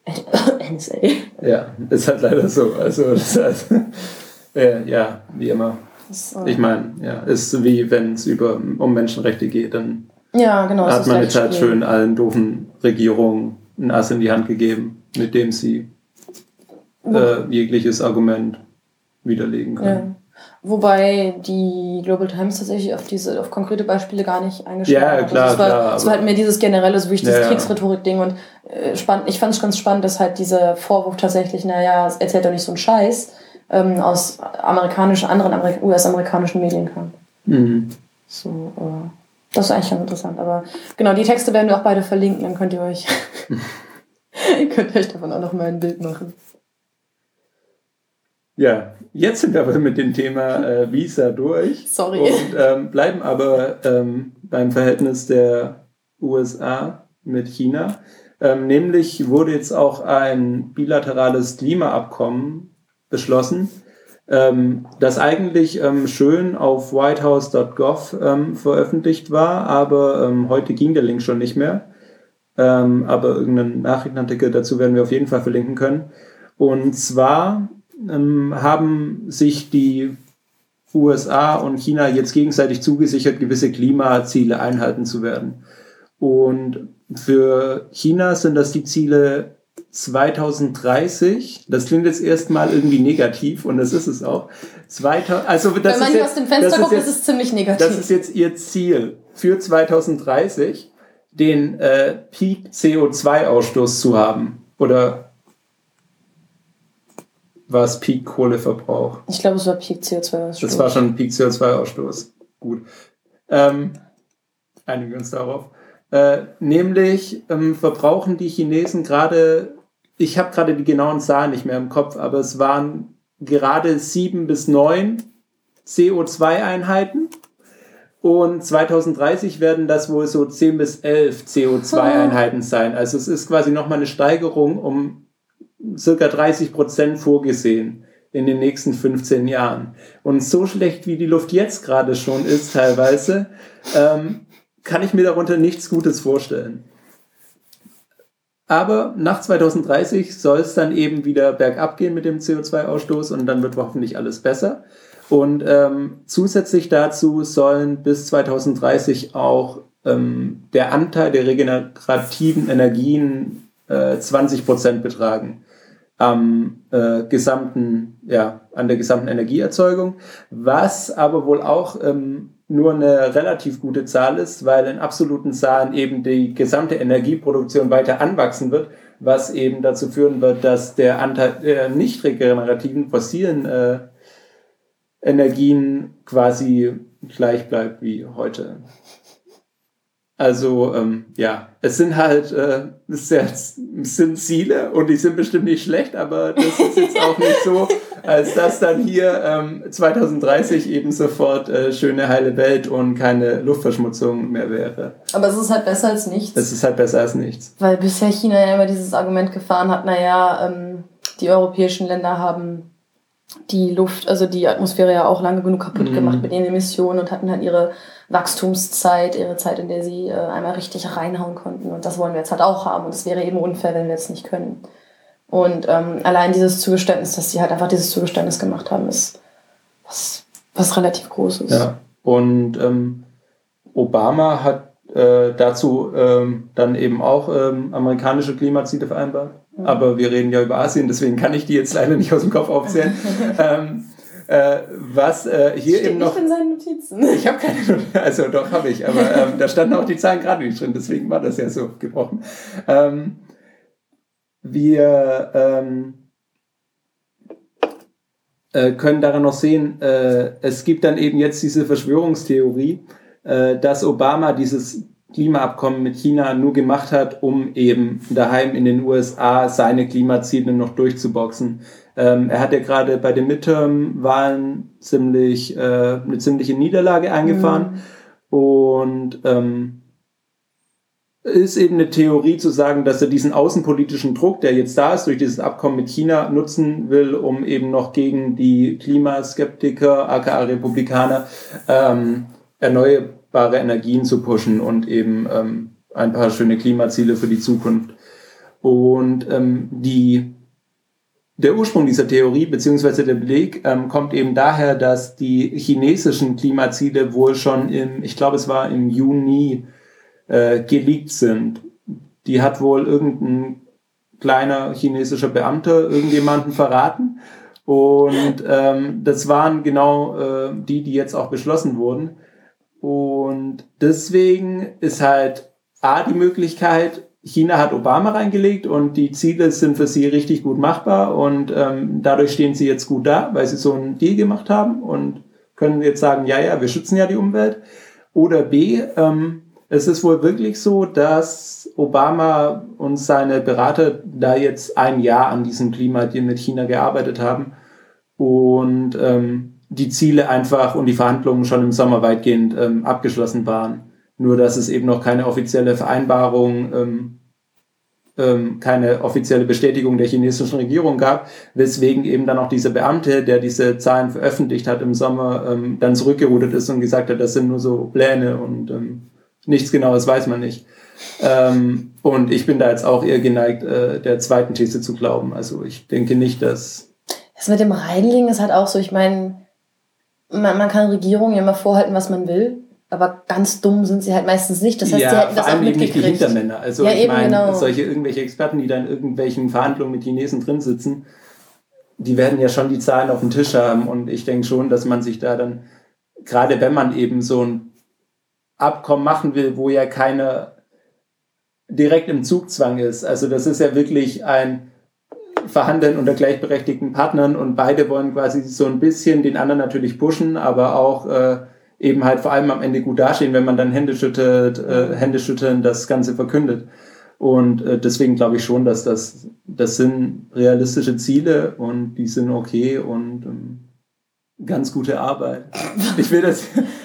*coughs* NSA. Ja, ist halt leider so. Also, das heißt, *laughs* äh, ja, wie immer. So. Ich meine, ja, ist wie wenn es über um Menschenrechte geht, dann ja, genau, hat man jetzt halt schön allen doofen Regierungen ein Ass in die Hand gegeben, mit dem sie äh, jegliches Argument widerlegen können. Ja. Wobei die Global Times tatsächlich auf diese, auf konkrete Beispiele gar nicht eingeschränkt ja, hat. Klar, also es war, klar. Es war halt mehr dieses generelle, so wie ich dieses ja, Kriegsrhetorik-Ding und äh, spannend, ich fand es ganz spannend, dass halt dieser Vorwurf tatsächlich, naja, erzählt doch nicht so einen Scheiß, ähm, aus amerikanischen, anderen Amerik US-amerikanischen Medien kam. Mhm. So, äh, das ist eigentlich ganz interessant. Aber genau, die Texte werden wir auch beide verlinken, dann könnt ihr euch, *laughs* *laughs* könnt euch davon auch noch mal ein Bild machen. Ja, jetzt sind wir aber mit dem Thema äh, Visa durch. Sorry. Und ähm, bleiben aber ähm, beim Verhältnis der USA mit China. Ähm, nämlich wurde jetzt auch ein bilaterales Klimaabkommen beschlossen, ähm, das eigentlich ähm, schön auf whitehouse.gov ähm, veröffentlicht war, aber ähm, heute ging der Link schon nicht mehr. Ähm, aber irgendeinen Nachrichtenartikel dazu werden wir auf jeden Fall verlinken können. Und zwar ähm, haben sich die USA und China jetzt gegenseitig zugesichert, gewisse Klimaziele einhalten zu werden. Und für China sind das die Ziele 2030. Das klingt jetzt erstmal irgendwie negativ und das ist es auch. 2000, also das Wenn man hier aus dem Fenster guckt, ist es ziemlich negativ. Das ist jetzt ihr Ziel für 2030, den äh, Peak CO2-Ausstoß zu haben. Oder war es Peak Kohleverbrauch. Ich glaube, es war Peak CO2-Ausstoß. Das war schon Peak CO2-Ausstoß. Gut. Ähm, einigen wir uns darauf. Äh, nämlich ähm, verbrauchen die Chinesen gerade, ich habe gerade die genauen Zahlen nicht mehr im Kopf, aber es waren gerade sieben bis neun CO2-Einheiten. Und 2030 werden das wohl so 10 bis 11 CO2-Einheiten sein. Also es ist quasi nochmal eine Steigerung um circa 30 Prozent vorgesehen in den nächsten 15 Jahren. Und so schlecht wie die Luft jetzt gerade schon ist teilweise, ähm, kann ich mir darunter nichts Gutes vorstellen. Aber nach 2030 soll es dann eben wieder bergab gehen mit dem CO2-Ausstoß und dann wird hoffentlich alles besser. Und ähm, zusätzlich dazu sollen bis 2030 auch ähm, der Anteil der regenerativen Energien äh, 20 Prozent betragen am äh, gesamten, ja, an der gesamten Energieerzeugung, was aber wohl auch ähm, nur eine relativ gute Zahl ist, weil in absoluten Zahlen eben die gesamte Energieproduktion weiter anwachsen wird, was eben dazu führen wird, dass der Anteil der nicht regenerativen fossilen äh, Energien quasi gleich bleibt wie heute. Also ähm, ja, es sind halt äh, es sind Ziele und die sind bestimmt nicht schlecht, aber das ist jetzt auch nicht so, als dass dann hier ähm, 2030 eben sofort äh, schöne heile Welt und keine Luftverschmutzung mehr wäre. Aber es ist halt besser als nichts. Es ist halt besser als nichts. Weil bisher China ja immer dieses Argument gefahren hat, naja, ähm, die europäischen Länder haben die Luft, also die Atmosphäre ja auch lange genug kaputt mhm. gemacht mit ihren Emissionen und hatten halt ihre Wachstumszeit, ihre Zeit, in der sie äh, einmal richtig reinhauen konnten. Und das wollen wir jetzt halt auch haben. Und es wäre eben unfair, wenn wir es nicht können. Und ähm, allein dieses Zugeständnis, dass sie halt einfach dieses Zugeständnis gemacht haben, ist was, was relativ Großes. Ja, und ähm, Obama hat äh, dazu ähm, dann eben auch ähm, amerikanische Klimaziele vereinbart. Mhm. Aber wir reden ja über Asien, deswegen kann ich die jetzt leider nicht aus dem Kopf aufzählen. *laughs* ähm, äh, was äh, hier Steht eben noch. Nicht in seinen Notizen. Ich habe keine Notizen, also doch habe ich, aber ähm, da standen auch die Zahlen gerade nicht drin, deswegen war das ja so gebrochen. Ähm, wir ähm, äh, können daran noch sehen, äh, es gibt dann eben jetzt diese Verschwörungstheorie, äh, dass Obama dieses Klimaabkommen mit China nur gemacht hat, um eben daheim in den USA seine Klimaziele noch durchzuboxen. Ähm, er hat ja gerade bei den Midterm-Wahlen ziemlich äh, eine ziemliche Niederlage eingefahren mhm. und ähm, ist eben eine Theorie zu sagen, dass er diesen außenpolitischen Druck, der jetzt da ist, durch dieses Abkommen mit China nutzen will, um eben noch gegen die Klimaskeptiker, aka Republikaner, ähm, erneuerbare Energien zu pushen und eben ähm, ein paar schöne Klimaziele für die Zukunft. Und ähm, die der Ursprung dieser Theorie beziehungsweise der Beleg ähm, kommt eben daher, dass die chinesischen Klimaziele wohl schon im, ich glaube es war im Juni äh, geleakt sind. Die hat wohl irgendein kleiner chinesischer Beamter irgendjemanden verraten. Und ähm, das waren genau äh, die, die jetzt auch beschlossen wurden. Und deswegen ist halt A die Möglichkeit, China hat Obama reingelegt und die Ziele sind für sie richtig gut machbar und ähm, dadurch stehen sie jetzt gut da, weil sie so einen Deal gemacht haben und können jetzt sagen, ja, ja, wir schützen ja die Umwelt. Oder B, ähm, es ist wohl wirklich so, dass Obama und seine Berater da jetzt ein Jahr an diesem Klimadeal mit China gearbeitet haben und ähm, die Ziele einfach und die Verhandlungen schon im Sommer weitgehend ähm, abgeschlossen waren. Nur dass es eben noch keine offizielle Vereinbarung, ähm, ähm, keine offizielle Bestätigung der chinesischen Regierung gab, weswegen eben dann auch dieser Beamte, der diese Zahlen veröffentlicht hat im Sommer, ähm, dann zurückgerudert ist und gesagt hat, das sind nur so Pläne und ähm, nichts Genaues weiß man nicht. Ähm, und ich bin da jetzt auch eher geneigt, äh, der zweiten These zu glauben. Also ich denke nicht, dass. Das mit dem Reinlegen ist halt auch so, ich meine, man, man kann Regierungen ja immer vorhalten, was man will. Aber ganz dumm sind sie halt meistens nicht. Das heißt, ja, sie hätten das vor allem auch eben nicht die Hintermänner. Also ja, ich meine, genau. solche irgendwelche Experten, die da in irgendwelchen Verhandlungen mit Chinesen drin sitzen, die werden ja schon die Zahlen auf dem Tisch haben. Und ich denke schon, dass man sich da dann, gerade wenn man eben so ein Abkommen machen will, wo ja keine direkt im Zugzwang ist. Also das ist ja wirklich ein Verhandeln unter gleichberechtigten Partnern und beide wollen quasi so ein bisschen den anderen natürlich pushen, aber auch äh, eben halt vor allem am Ende gut dastehen, wenn man dann Hände schüttelt, äh, Hände schütteln das Ganze verkündet. Und äh, deswegen glaube ich schon, dass das, das sind realistische Ziele und die sind okay und ähm, ganz gute Arbeit. *laughs* Ich will das,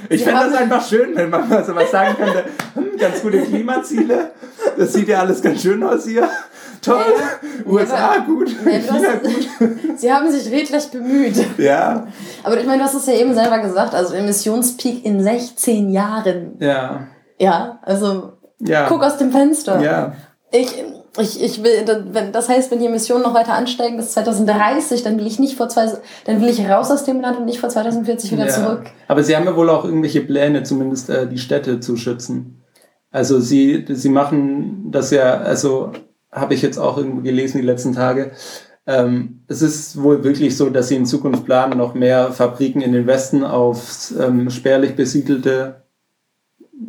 ich finde das einfach schön, wenn man mal so was sagen könnte. Hm, ganz gute Klimaziele. Das sieht ja alles ganz schön aus hier. Toll. Ja, USA gut. Nein, China gut. *laughs* Sie haben sich redlich bemüht. Ja. Aber ich meine, du hast es ja eben selber gesagt, also Emissionspeak in 16 Jahren. Ja. Ja, also ja. guck aus dem Fenster. Ja. Ich, ich, ich will, wenn, das heißt, wenn die Emissionen noch weiter ansteigen bis 2030, dann will ich nicht vor zwei, dann will ich raus aus dem Land und nicht vor 2040 wieder ja. zurück. Aber sie haben ja wohl auch irgendwelche Pläne, zumindest äh, die Städte zu schützen. Also sie, sie machen das ja, also habe ich jetzt auch irgendwie gelesen die letzten Tage. Ähm, es ist wohl wirklich so, dass sie in Zukunft planen, noch mehr Fabriken in den Westen auf ähm, spärlich besiedelte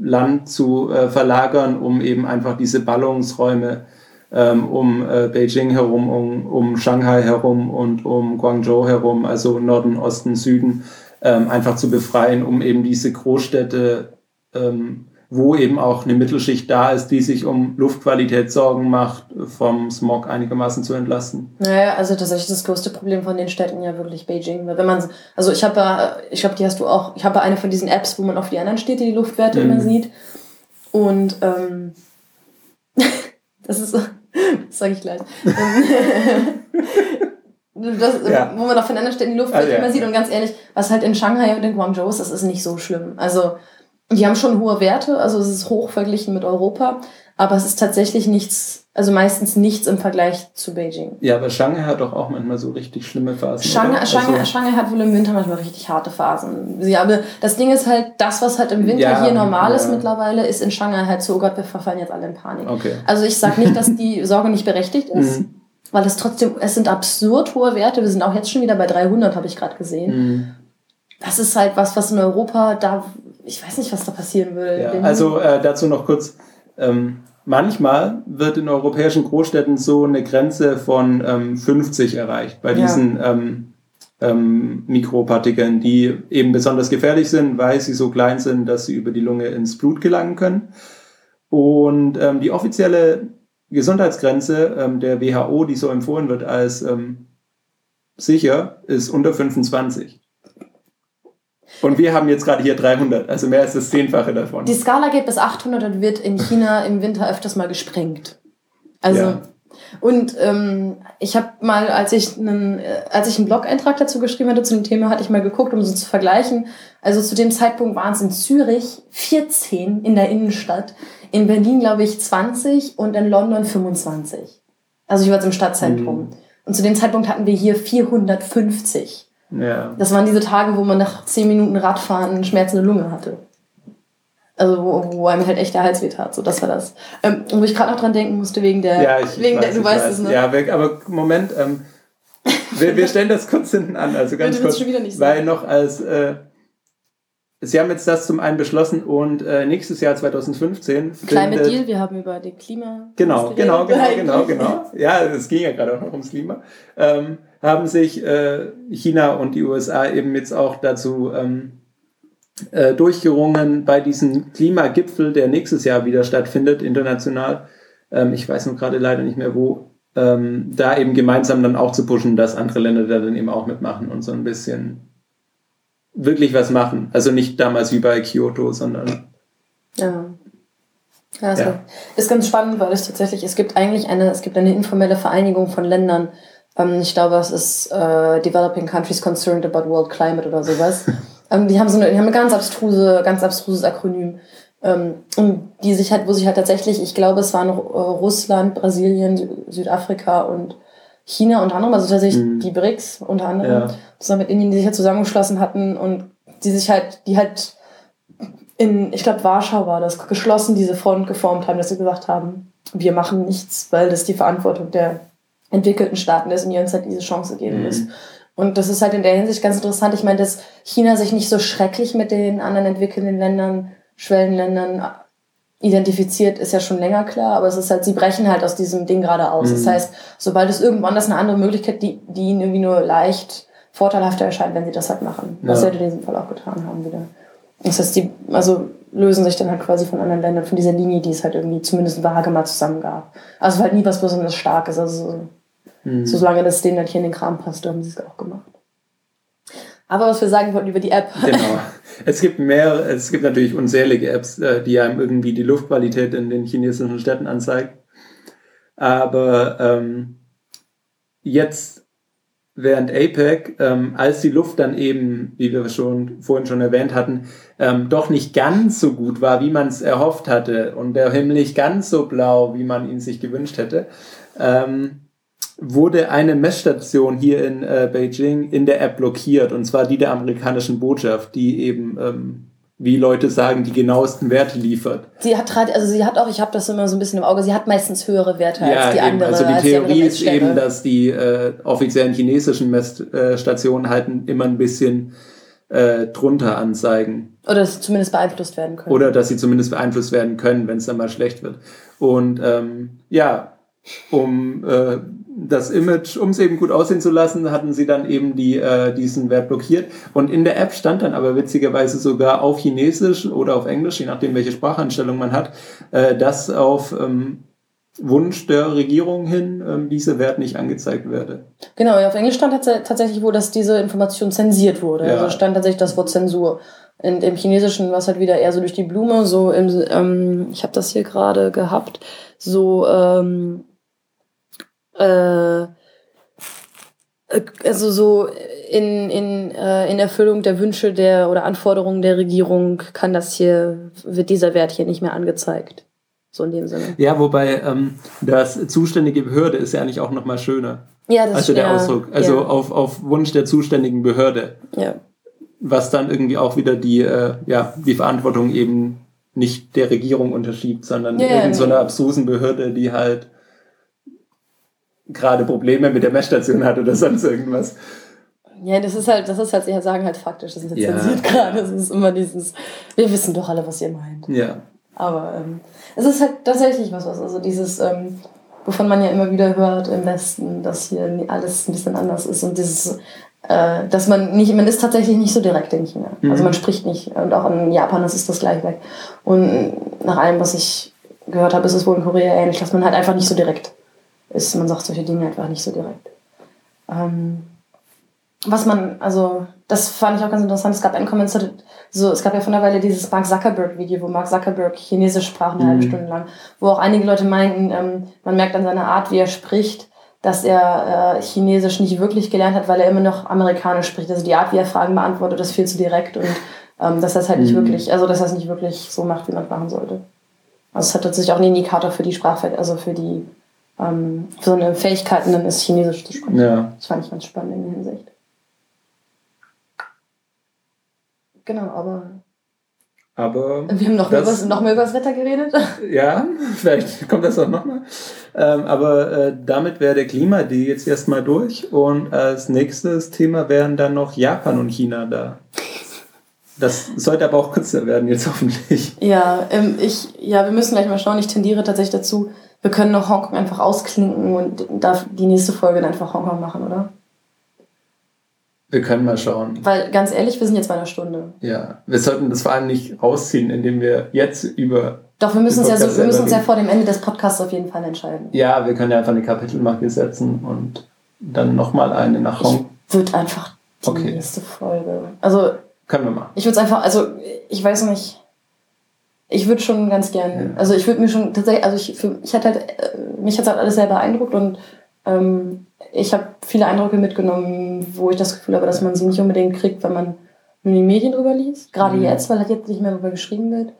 Land zu äh, verlagern, um eben einfach diese Ballungsräume ähm, um äh, Beijing herum, um, um Shanghai herum und um Guangzhou herum, also Norden, Osten, Süden, ähm, einfach zu befreien, um eben diese Großstädte ähm, wo eben auch eine Mittelschicht da ist, die sich um Luftqualität Sorgen macht, vom Smog einigermaßen zu entlasten. Naja, also tatsächlich das größte Problem von den Städten ja wirklich Beijing. Wenn man, also ich habe ja, ich glaube, die hast du auch, ich habe eine von diesen Apps, wo man auf die anderen Städte die Luftwerte mhm. immer sieht. Und ähm, *laughs* das ist so, *laughs* das sage ich gleich. *laughs* Das, ja. wo man auch von anderen Städten die Luftwerte also, ja. immer sieht. Und ganz ehrlich, was halt in Shanghai und in Guangzhou ist, das ist nicht so schlimm. Also die haben schon hohe Werte, also es ist hoch verglichen mit Europa, aber es ist tatsächlich nichts, also meistens nichts im Vergleich zu Beijing. Ja, aber Shanghai hat doch auch manchmal so richtig schlimme Phasen. Shanghai, Shanghai, also, Shanghai hat wohl im Winter manchmal richtig harte Phasen. Sie, aber das Ding ist halt, das, was halt im Winter ja, hier normal ja. ist mittlerweile, ist in Shanghai halt so, oh Gott, wir verfallen jetzt alle in Panik. Okay. Also ich sage nicht, dass die *laughs* Sorge nicht berechtigt ist. Mhm. Weil es trotzdem, es sind absurd hohe Werte. Wir sind auch jetzt schon wieder bei 300, habe ich gerade gesehen. Mhm. Das ist halt was, was in Europa da ich weiß nicht, was da passieren würde. Ja, also äh, dazu noch kurz. Ähm, manchmal wird in europäischen Großstädten so eine Grenze von ähm, 50 erreicht bei diesen ja. ähm, ähm, Mikropartikeln, die eben besonders gefährlich sind, weil sie so klein sind, dass sie über die Lunge ins Blut gelangen können. Und ähm, die offizielle Gesundheitsgrenze ähm, der WHO, die so empfohlen wird als sicher, ist unter 25. Und wir haben jetzt gerade hier 300, also mehr als das Zehnfache davon. Die Skala geht bis 800 und wird in China im Winter öfters mal gesprengt. Also, ja. und ähm, ich habe mal, als ich, einen, äh, als ich einen Blog-Eintrag dazu geschrieben hatte zu dem Thema, hatte ich mal geguckt, um so zu vergleichen. Also zu dem Zeitpunkt waren es in Zürich 14 in der Innenstadt, in Berlin glaube ich 20 und in London 25. Also ich war jetzt im Stadtzentrum. Mhm. Und zu dem Zeitpunkt hatten wir hier 450. Ja. Das waren diese Tage, wo man nach 10 Minuten Radfahren eine schmerzende Lunge hatte. Also wo, wo einem halt echt der Hals weh tat. So, das war das. Ähm, wo ich gerade noch dran denken musste, wegen der... Ja, ich, wegen weiß, der, du weißt weiß. es, ne? Ja, aber Moment, ähm, wir, wir stellen das kurz hinten an. Also *laughs* ganz kurz, weil noch als... Äh, Sie haben jetzt das zum einen beschlossen und äh, nächstes Jahr 2015 Climate Deal, wir haben über den Klima. Genau, genau, genau, genau, genau. Ja, es ging ja gerade auch noch ums Klima. Ähm, haben sich äh, China und die USA eben jetzt auch dazu ähm, äh, durchgerungen bei diesem Klimagipfel, der nächstes Jahr wieder stattfindet, international. Ähm, ich weiß nur gerade leider nicht mehr wo. Ähm, da eben gemeinsam dann auch zu pushen, dass andere Länder da dann eben auch mitmachen und so ein bisschen wirklich was machen. Also nicht damals wie bei Kyoto, sondern. Ja. Das ja. ist ganz spannend, weil es tatsächlich, es gibt eigentlich eine, es gibt eine informelle Vereinigung von Ländern. Ähm, ich glaube, es ist äh, Developing Countries Concerned about World Climate oder sowas. *laughs* ähm, die haben so eine, die haben ein ganz abstruse, ganz abstruses Akronym. Ähm, und die sich halt, wo sich halt tatsächlich, ich glaube, es waren äh, Russland, Brasilien, Südafrika und China unter anderem, also tatsächlich mhm. die BRICS unter anderem, ja. zusammen mit Indien, die sich halt zusammengeschlossen hatten und die sich halt, die halt in, ich glaube, Warschau war das, geschlossen diese Front geformt haben, dass sie gesagt haben, wir machen nichts, weil das die Verantwortung der entwickelten Staaten ist und die uns halt diese Chance geben mhm. ist. Und das ist halt in der Hinsicht ganz interessant. Ich meine, dass China sich nicht so schrecklich mit den anderen entwickelnden Ländern, Schwellenländern identifiziert, ist ja schon länger klar, aber es ist halt, sie brechen halt aus diesem Ding gerade aus. Mhm. Das heißt, sobald es irgendwann das eine andere Möglichkeit, die, die ihnen irgendwie nur leicht vorteilhafter erscheint, wenn sie das halt machen. Was ja. sie halt in diesem Fall auch getan haben wieder. Das heißt, die, also lösen sich dann halt quasi von anderen Ländern, von dieser Linie, die es halt irgendwie zumindest vage mal zusammen gab. Also halt nie was besonders Starkes. Also so, mhm. so solange das denen halt hier in den Kram passt, haben sie es auch gemacht. Aber was wir sagen wollten über die App. *laughs* Genau. Es gibt mehr, es gibt natürlich unzählige Apps, äh, die einem irgendwie die Luftqualität in den chinesischen Städten anzeigen. Aber ähm, jetzt während APEC, ähm, als die Luft dann eben, wie wir schon vorhin schon erwähnt hatten, ähm, doch nicht ganz so gut war, wie man es erhofft hatte und der Himmel nicht ganz so blau, wie man ihn sich gewünscht hätte, ähm, wurde eine Messstation hier in äh, Beijing in der App blockiert, und zwar die der amerikanischen Botschaft, die eben, ähm, wie Leute sagen, die genauesten Werte liefert. Sie hat also sie hat auch, ich habe das immer so ein bisschen im Auge, sie hat meistens höhere Werte ja, als die andere. Also die Theorie ist eben, dass die äh, offiziellen chinesischen Messstationen halt immer ein bisschen äh, drunter anzeigen. Oder dass sie zumindest beeinflusst werden können. Oder dass sie zumindest beeinflusst werden können, wenn es dann mal schlecht wird. Und ähm, ja, um äh, das Image, um es eben gut aussehen zu lassen, hatten sie dann eben die, äh, diesen Wert blockiert. Und in der App stand dann aber witzigerweise sogar auf Chinesisch oder auf Englisch, je nachdem, welche Spracheinstellung man hat, äh, dass auf ähm, Wunsch der Regierung hin ähm, dieser Wert nicht angezeigt werde. Genau, auf Englisch stand tatsächlich wo, dass diese Information zensiert wurde. Ja. Also stand tatsächlich das Wort Zensur. In, Im Chinesischen war es halt wieder eher so durch die Blume, so im, ähm, ich habe das hier gerade gehabt, so ähm, äh, also so in, in, äh, in Erfüllung der Wünsche der oder Anforderungen der Regierung kann das hier, wird dieser Wert hier nicht mehr angezeigt. So in dem Sinne. Ja, wobei ähm, das zuständige Behörde ist ja eigentlich auch nochmal schöner. Ja, das also der ja, Ausdruck. Also ja. auf, auf Wunsch der zuständigen Behörde. Ja. Was dann irgendwie auch wieder die, äh, ja, die Verantwortung eben nicht der Regierung unterschiebt, sondern ja, irgendeiner so abstrusen Behörde, die halt gerade Probleme mit der Messstation hat oder sonst irgendwas. Ja, das ist halt, das ist halt, sie sagen halt faktisch, das ist ja. zensiert gerade. Das ist immer dieses, wir wissen doch alle, was ihr meint. Ja. Aber ähm, es ist halt tatsächlich was, was also dieses, ähm, wovon man ja immer wieder hört im Westen, dass hier alles ein bisschen anders ist und dieses, äh, dass man nicht, man ist tatsächlich nicht so direkt in China. Mhm. Also man spricht nicht und auch in Japan ist es das gleich weg. Und nach allem, was ich gehört habe, ist es wohl in Korea ähnlich, dass man halt einfach nicht so direkt ist. Man sagt solche Dinge einfach nicht so direkt. Ähm, was man, also, das fand ich auch ganz interessant. Es gab einen Kommentar, so, es gab ja von der Weile dieses Mark Zuckerberg-Video, wo Mark Zuckerberg Chinesisch sprach eine mhm. halbe Stunde lang, wo auch einige Leute meinten, ähm, man merkt an seiner Art, wie er spricht, dass er äh, Chinesisch nicht wirklich gelernt hat, weil er immer noch Amerikanisch spricht. Also die Art, wie er Fragen beantwortet, ist viel zu direkt und ähm, dass er es halt mhm. nicht wirklich, also dass es nicht wirklich so macht, wie man es machen sollte. Also es hat tatsächlich auch einen Indikator für die Sprache, also für die ähm, für so eine Fähigkeiten, dann ist Chinesisch zu sprechen. Ja. Das fand ich ganz spannend in der Hinsicht. Genau, aber. Aber. Wir haben noch, das, mehr, über, noch mehr über das Wetter geredet. *laughs* Ja, vielleicht kommt das auch nochmal. Ähm, aber äh, damit wäre der Klima die jetzt erstmal durch. Und als nächstes Thema wären dann noch Japan und China da. Das sollte aber auch kürzer werden jetzt hoffentlich. Ja, ähm, ich, ja, wir müssen gleich mal schauen. Ich tendiere tatsächlich dazu, wir können noch Hongkong einfach ausklinken und darf die nächste Folge dann einfach Hongkong machen, oder? Wir können mal schauen. Weil ganz ehrlich, wir sind jetzt bei einer Stunde. Ja, wir sollten das vor allem nicht rausziehen, indem wir jetzt über. Doch, wir müssen uns ja, so, wir müssen uns ja vor dem Ende des Podcasts auf jeden Fall entscheiden. Ja, wir können ja einfach eine Kapitelmarke setzen und dann nochmal eine nach Hongkong. Ich würde einfach die okay. nächste Folge. Also. Können wir mal. Ich würde es einfach, also ich weiß nicht. Ich würde schon ganz gern, ja. also ich würde mir schon tatsächlich, also ich, für, ich hatte halt, äh, mich hat halt alles sehr beeindruckt und ähm, ich habe viele Eindrücke mitgenommen, wo ich das Gefühl habe, dass man sie nicht unbedingt kriegt, wenn man nur die Medien drüber liest. Gerade mhm. jetzt, weil halt jetzt nicht mehr darüber geschrieben wird.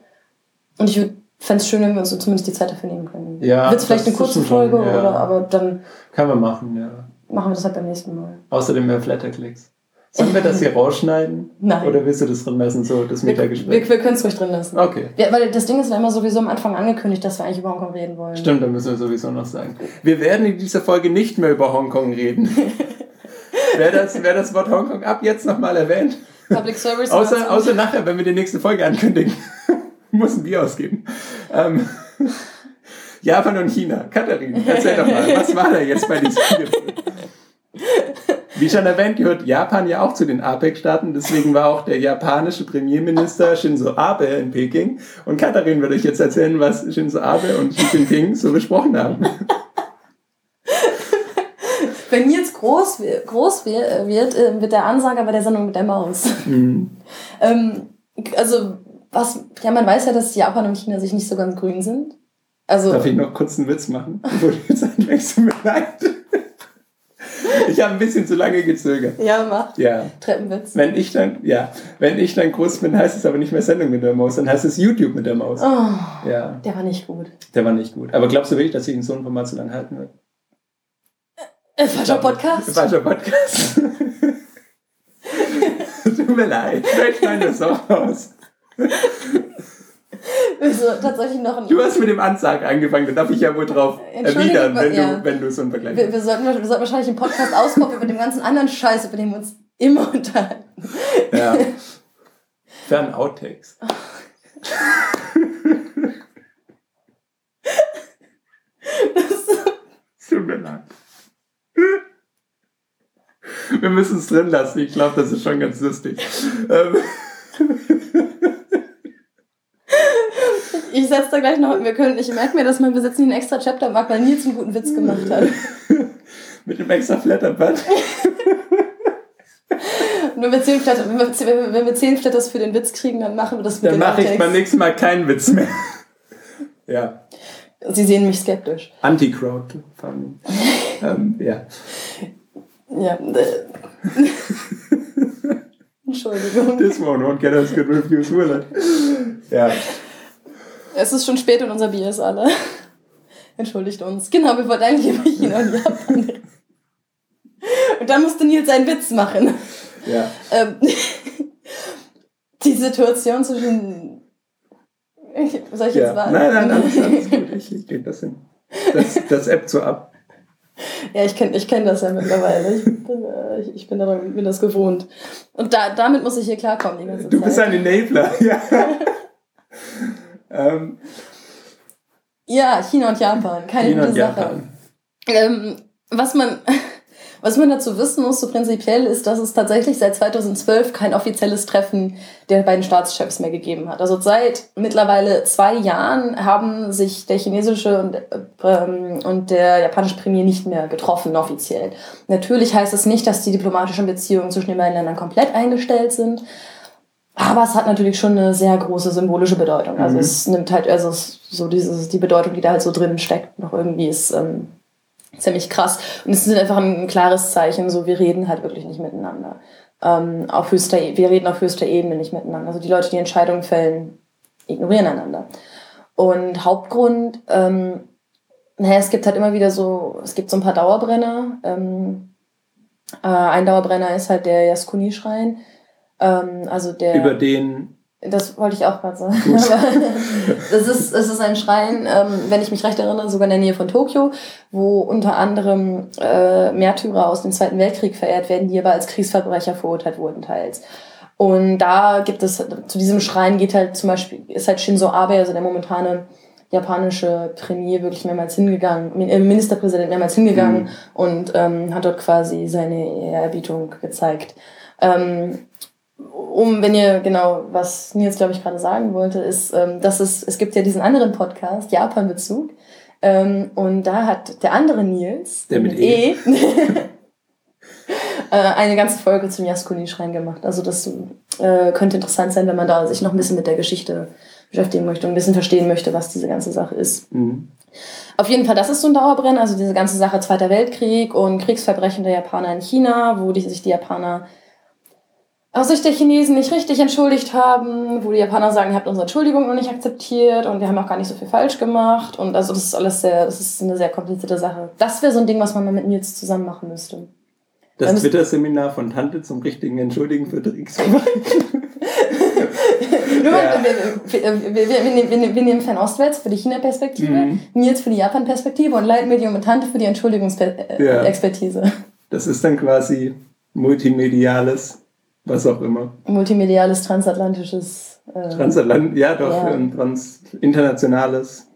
Und ich fände es schön, wenn wir uns so zumindest die Zeit dafür nehmen können. Ja, Wird es vielleicht eine kurze Folge, ja. oder, aber dann. Kann man machen, ja. Machen wir das halt beim nächsten Mal. Außerdem mehr Flatterklicks. Sollen wir das hier *laughs* rausschneiden? Nein. Oder willst du das drin lassen, so das Metagespräch? Wir, wir, wir können es ruhig drin lassen. Okay. Ja, weil das Ding ist ja immer sowieso am Anfang angekündigt, dass wir eigentlich über Hongkong reden wollen. Stimmt, da müssen wir sowieso noch sagen. Wir werden in dieser Folge nicht mehr über Hongkong reden. *laughs* wer, das, wer das Wort Hongkong ab jetzt nochmal erwähnt. Public Service. außer, außer nachher, wenn wir die nächste Folge ankündigen. *laughs* Muss ein Bier ausgeben. Ähm, Japan und China. Katharin, erzähl doch mal, was war da jetzt bei diesem Gipfel? Wie schon erwähnt, gehört Japan ja auch zu den APEC-Staaten. Deswegen war auch der japanische Premierminister Shinzo Abe in Peking. Und Katharin wird euch jetzt erzählen, was Shinzo Abe und Xi Jinping so besprochen haben. Wenn jetzt groß, groß wird, äh, wird der Ansager bei der Sendung mit der Maus. Mhm. Ähm, also, was, ja, man weiß ja, dass Japan und China sich nicht so ganz grün sind. Also, Darf ich noch kurz einen Witz machen? Bevor du jetzt anfängst, mir leid. *laughs* Ich habe ein bisschen zu lange gezögert. Ja, mach. Ja. Treppenwitz. Wenn ich dann, ja, wenn ich dann groß bin, heißt es aber nicht mehr Sendung mit der Maus, dann heißt es YouTube mit der Maus. Oh, ja. Der war nicht gut. Der war nicht gut. Aber glaubst du wirklich, dass ich in so einem Format so lange halten wird? Äh, falscher Podcast. Falscher Podcast. *laughs* *laughs* Tut mir leid. Vielleicht schneiden wir es auch aus. So, tatsächlich noch ein Du hast mit dem Ansagen angefangen, da darf ich ja wohl drauf erwidern, wenn, ja. du, wenn du so einen Vergleich wir, wir, sollten, wir sollten wahrscheinlich einen Podcast ausgucken über den ganzen anderen Scheiß, über den wir uns immer unterhalten. Ja. Fern Outtakes. Tut mir leid. Wir müssen es drin lassen. Ich glaube, das ist schon ganz lustig. Ich setze da gleich noch, wir können, ich merke mir das mal, wir setzen einen extra Chapter Mark, weil Nils einen guten Witz gemacht hat. *laughs* Mit dem extra Flatterband. *laughs* Nur mit zehn Flatter, wenn, wir, wenn wir zehn Flatters für den Witz kriegen, dann machen wir das mit Dann mache ich beim nächsten Mal keinen Witz mehr. *laughs* ja. Sie sehen mich skeptisch. Anti-Crowdfunding. ähm, ja. Ja. Entschuldigung. This one won't get us good reviews, will it? Ja. Es ist schon spät und unser Bier ist alle. Entschuldigt uns. Genau, wir wollten eigentlich über China und Japan. Und dann musste Nils einen Witz machen. Ja. Ähm, die Situation zwischen. Soll ich ja. jetzt warten? Nein, nein, alles, alles gut. Ich, ich krieg das hin. Das, das App so ab. Ja, ich kenne ich kenn das ja mittlerweile. Ich bin, äh, ich, ich bin, daran, bin das gewohnt. Und da, damit muss ich hier klarkommen die ganze du Zeit. Du bist ein Enabler, *laughs* ja. *laughs* ähm. Ja, China und Japan. Keine China gute Sache. Ähm, was man, *laughs* Was man dazu wissen muss, so prinzipiell, ist, dass es tatsächlich seit 2012 kein offizielles Treffen der beiden Staatschefs mehr gegeben hat. Also seit mittlerweile zwei Jahren haben sich der chinesische und, ähm, und der japanische Premier nicht mehr getroffen, offiziell. Natürlich heißt es nicht, dass die diplomatischen Beziehungen zwischen den beiden Ländern komplett eingestellt sind. Aber es hat natürlich schon eine sehr große symbolische Bedeutung. Also mhm. es nimmt halt, also so dieses, die Bedeutung, die da halt so drin steckt, noch irgendwie ist ähm, ziemlich krass. Und es ist einfach ein klares Zeichen, so wir reden halt wirklich nicht miteinander. Ähm, auf höchster, e, wir reden auf höchster Ebene nicht miteinander. Also die Leute, die Entscheidungen fällen, ignorieren einander. Und Hauptgrund, ähm, naja, es gibt halt immer wieder so, es gibt so ein paar Dauerbrenner. Ähm, äh, ein Dauerbrenner ist halt der Yaskuni-Schrein ähm, also der, Über den. Das wollte ich auch gerade sagen. *laughs* das, ist, das ist ein Schrein, ähm, wenn ich mich recht erinnere, sogar in der Nähe von Tokio, wo unter anderem äh, Märtyrer aus dem Zweiten Weltkrieg verehrt werden, die aber als Kriegsverbrecher verurteilt wurden teils. Und da gibt es, zu diesem Schrein geht halt zum Beispiel, ist halt Shinzo Abe, also der momentane japanische Premier, wirklich mehrmals hingegangen, äh, Ministerpräsident mehrmals hingegangen mhm. und ähm, hat dort quasi seine Ehrerbietung gezeigt. Ähm, um, wenn ihr genau, was Nils, glaube ich, gerade sagen wollte, ist, ähm, dass es, es gibt ja diesen anderen Podcast, Japan-Bezug. Ähm, und da hat der andere Nils, der mit, mit E, e *laughs* äh, eine ganze Folge zum Yaskuni-Schrein gemacht. Also das äh, könnte interessant sein, wenn man da sich noch ein bisschen mit der Geschichte beschäftigen möchte und ein bisschen verstehen möchte, was diese ganze Sache ist. Mhm. Auf jeden Fall, das ist so ein Dauerbrenner, also diese ganze Sache Zweiter Weltkrieg und Kriegsverbrechen der Japaner in China, wo die, sich die Japaner aus Sicht der Chinesen nicht richtig entschuldigt haben, wo die Japaner sagen, ihr habt unsere Entschuldigung noch nicht akzeptiert und wir haben auch gar nicht so viel falsch gemacht. Und also das ist alles sehr, das ist eine sehr komplizierte Sache. Das wäre so ein Ding, was man mal mit Nils zusammen machen müsste. Das Twitter-Seminar von Tante zum richtigen Entschuldigen für. Nur *laughs* ja. wir, wir, wir, wir, nehmen Fernostwärts für die China-Perspektive, mhm. Nils für die Japan-Perspektive und Leitmedium und Tante für die Entschuldigungsexpertise. Ja. Das ist dann quasi multimediales was auch immer. Multimediales, transatlantisches. Äh, Transatlant, ja doch, ja. Ähm, trans internationales.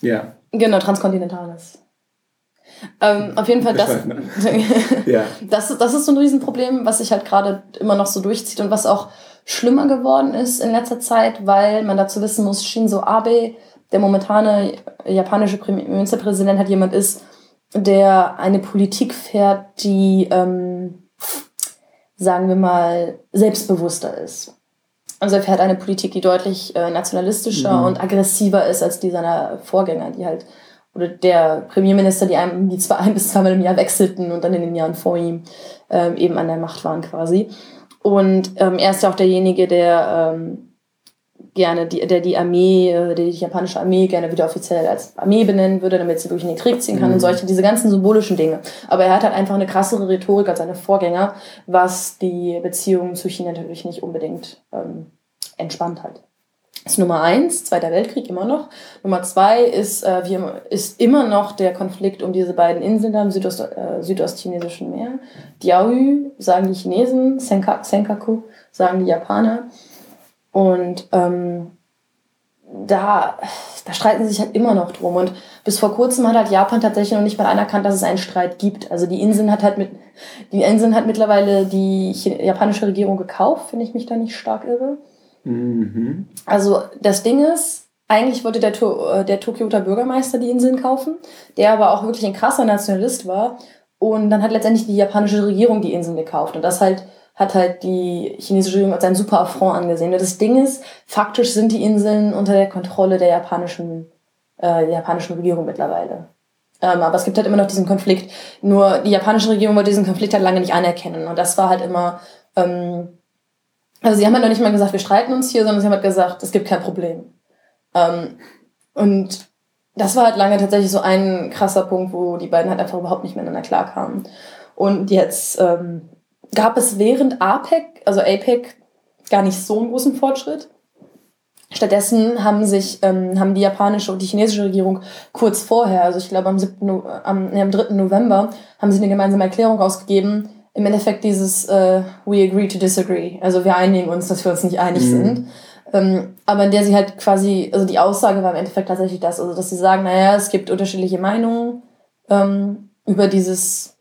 Ja. Genau, transkontinentales. Ähm, auf jeden Fall, das, *laughs* ja. das, das ist so ein Riesenproblem, was sich halt gerade immer noch so durchzieht und was auch schlimmer geworden ist in letzter Zeit, weil man dazu wissen muss, Shinzo Abe, der momentane japanische Ministerpräsident, halt jemand ist, der eine Politik fährt, die ähm, sagen wir mal, selbstbewusster ist. Also er fährt eine Politik, die deutlich äh, nationalistischer mhm. und aggressiver ist als die seiner Vorgänger, die halt, oder der Premierminister, die einem die zwei, ein *laughs* bis zweimal im Jahr wechselten und dann in den Jahren vor ihm ähm, eben an der Macht waren quasi. Und ähm, er ist ja auch derjenige, der ähm, gerne die, der die Armee, äh, die japanische Armee gerne wieder offiziell als Armee benennen würde, damit sie durch in den Krieg ziehen kann mhm. und solche, diese ganzen symbolischen Dinge. Aber er hat halt einfach eine krassere Rhetorik als seine Vorgänger, was die Beziehungen zu China natürlich nicht unbedingt ähm, entspannt hat. Das ist Nummer eins, Zweiter Weltkrieg immer noch. Nummer zwei ist, äh, wir, ist immer noch der Konflikt um diese beiden Inseln da im Südost, äh, südostchinesischen Meer. Diaoyu sagen die Chinesen, Senka, Senkaku sagen die Japaner. Und ähm, da, da streiten sie sich halt immer noch drum. Und bis vor kurzem hat halt Japan tatsächlich noch nicht mal anerkannt, dass es einen Streit gibt. Also die Inseln hat halt mit, die Inseln hat mittlerweile die japanische Regierung gekauft, wenn ich mich da nicht stark irre. Mhm. Also das Ding ist, eigentlich wollte der, äh, der Tokioter Bürgermeister die Inseln kaufen, der aber auch wirklich ein krasser Nationalist war. Und dann hat letztendlich die japanische Regierung die Inseln gekauft. Und das halt hat halt die chinesische Regierung als ein super Affront angesehen. Das Ding ist, faktisch sind die Inseln unter der Kontrolle der japanischen, äh, der japanischen Regierung mittlerweile. Ähm, aber es gibt halt immer noch diesen Konflikt. Nur die japanische Regierung wollte diesen Konflikt halt lange nicht anerkennen. Und das war halt immer, ähm, also sie haben halt noch nicht mal gesagt, wir streiten uns hier, sondern sie haben halt gesagt, es gibt kein Problem. Ähm, und das war halt lange tatsächlich so ein krasser Punkt, wo die beiden halt einfach überhaupt nicht miteinander klarkamen. Und jetzt ähm, gab es während APEC, also APEC, gar nicht so einen großen Fortschritt. Stattdessen haben sich ähm, haben die japanische und die chinesische Regierung kurz vorher, also ich glaube am, 7. No am, nee, am 3. November, haben sie eine gemeinsame Erklärung rausgegeben. Im Endeffekt dieses äh, We agree to disagree. Also wir einigen uns, dass wir uns nicht einig mhm. sind. Ähm, aber in der sie halt quasi, also die Aussage war im Endeffekt tatsächlich das, also dass sie sagen, naja, es gibt unterschiedliche Meinungen ähm, über dieses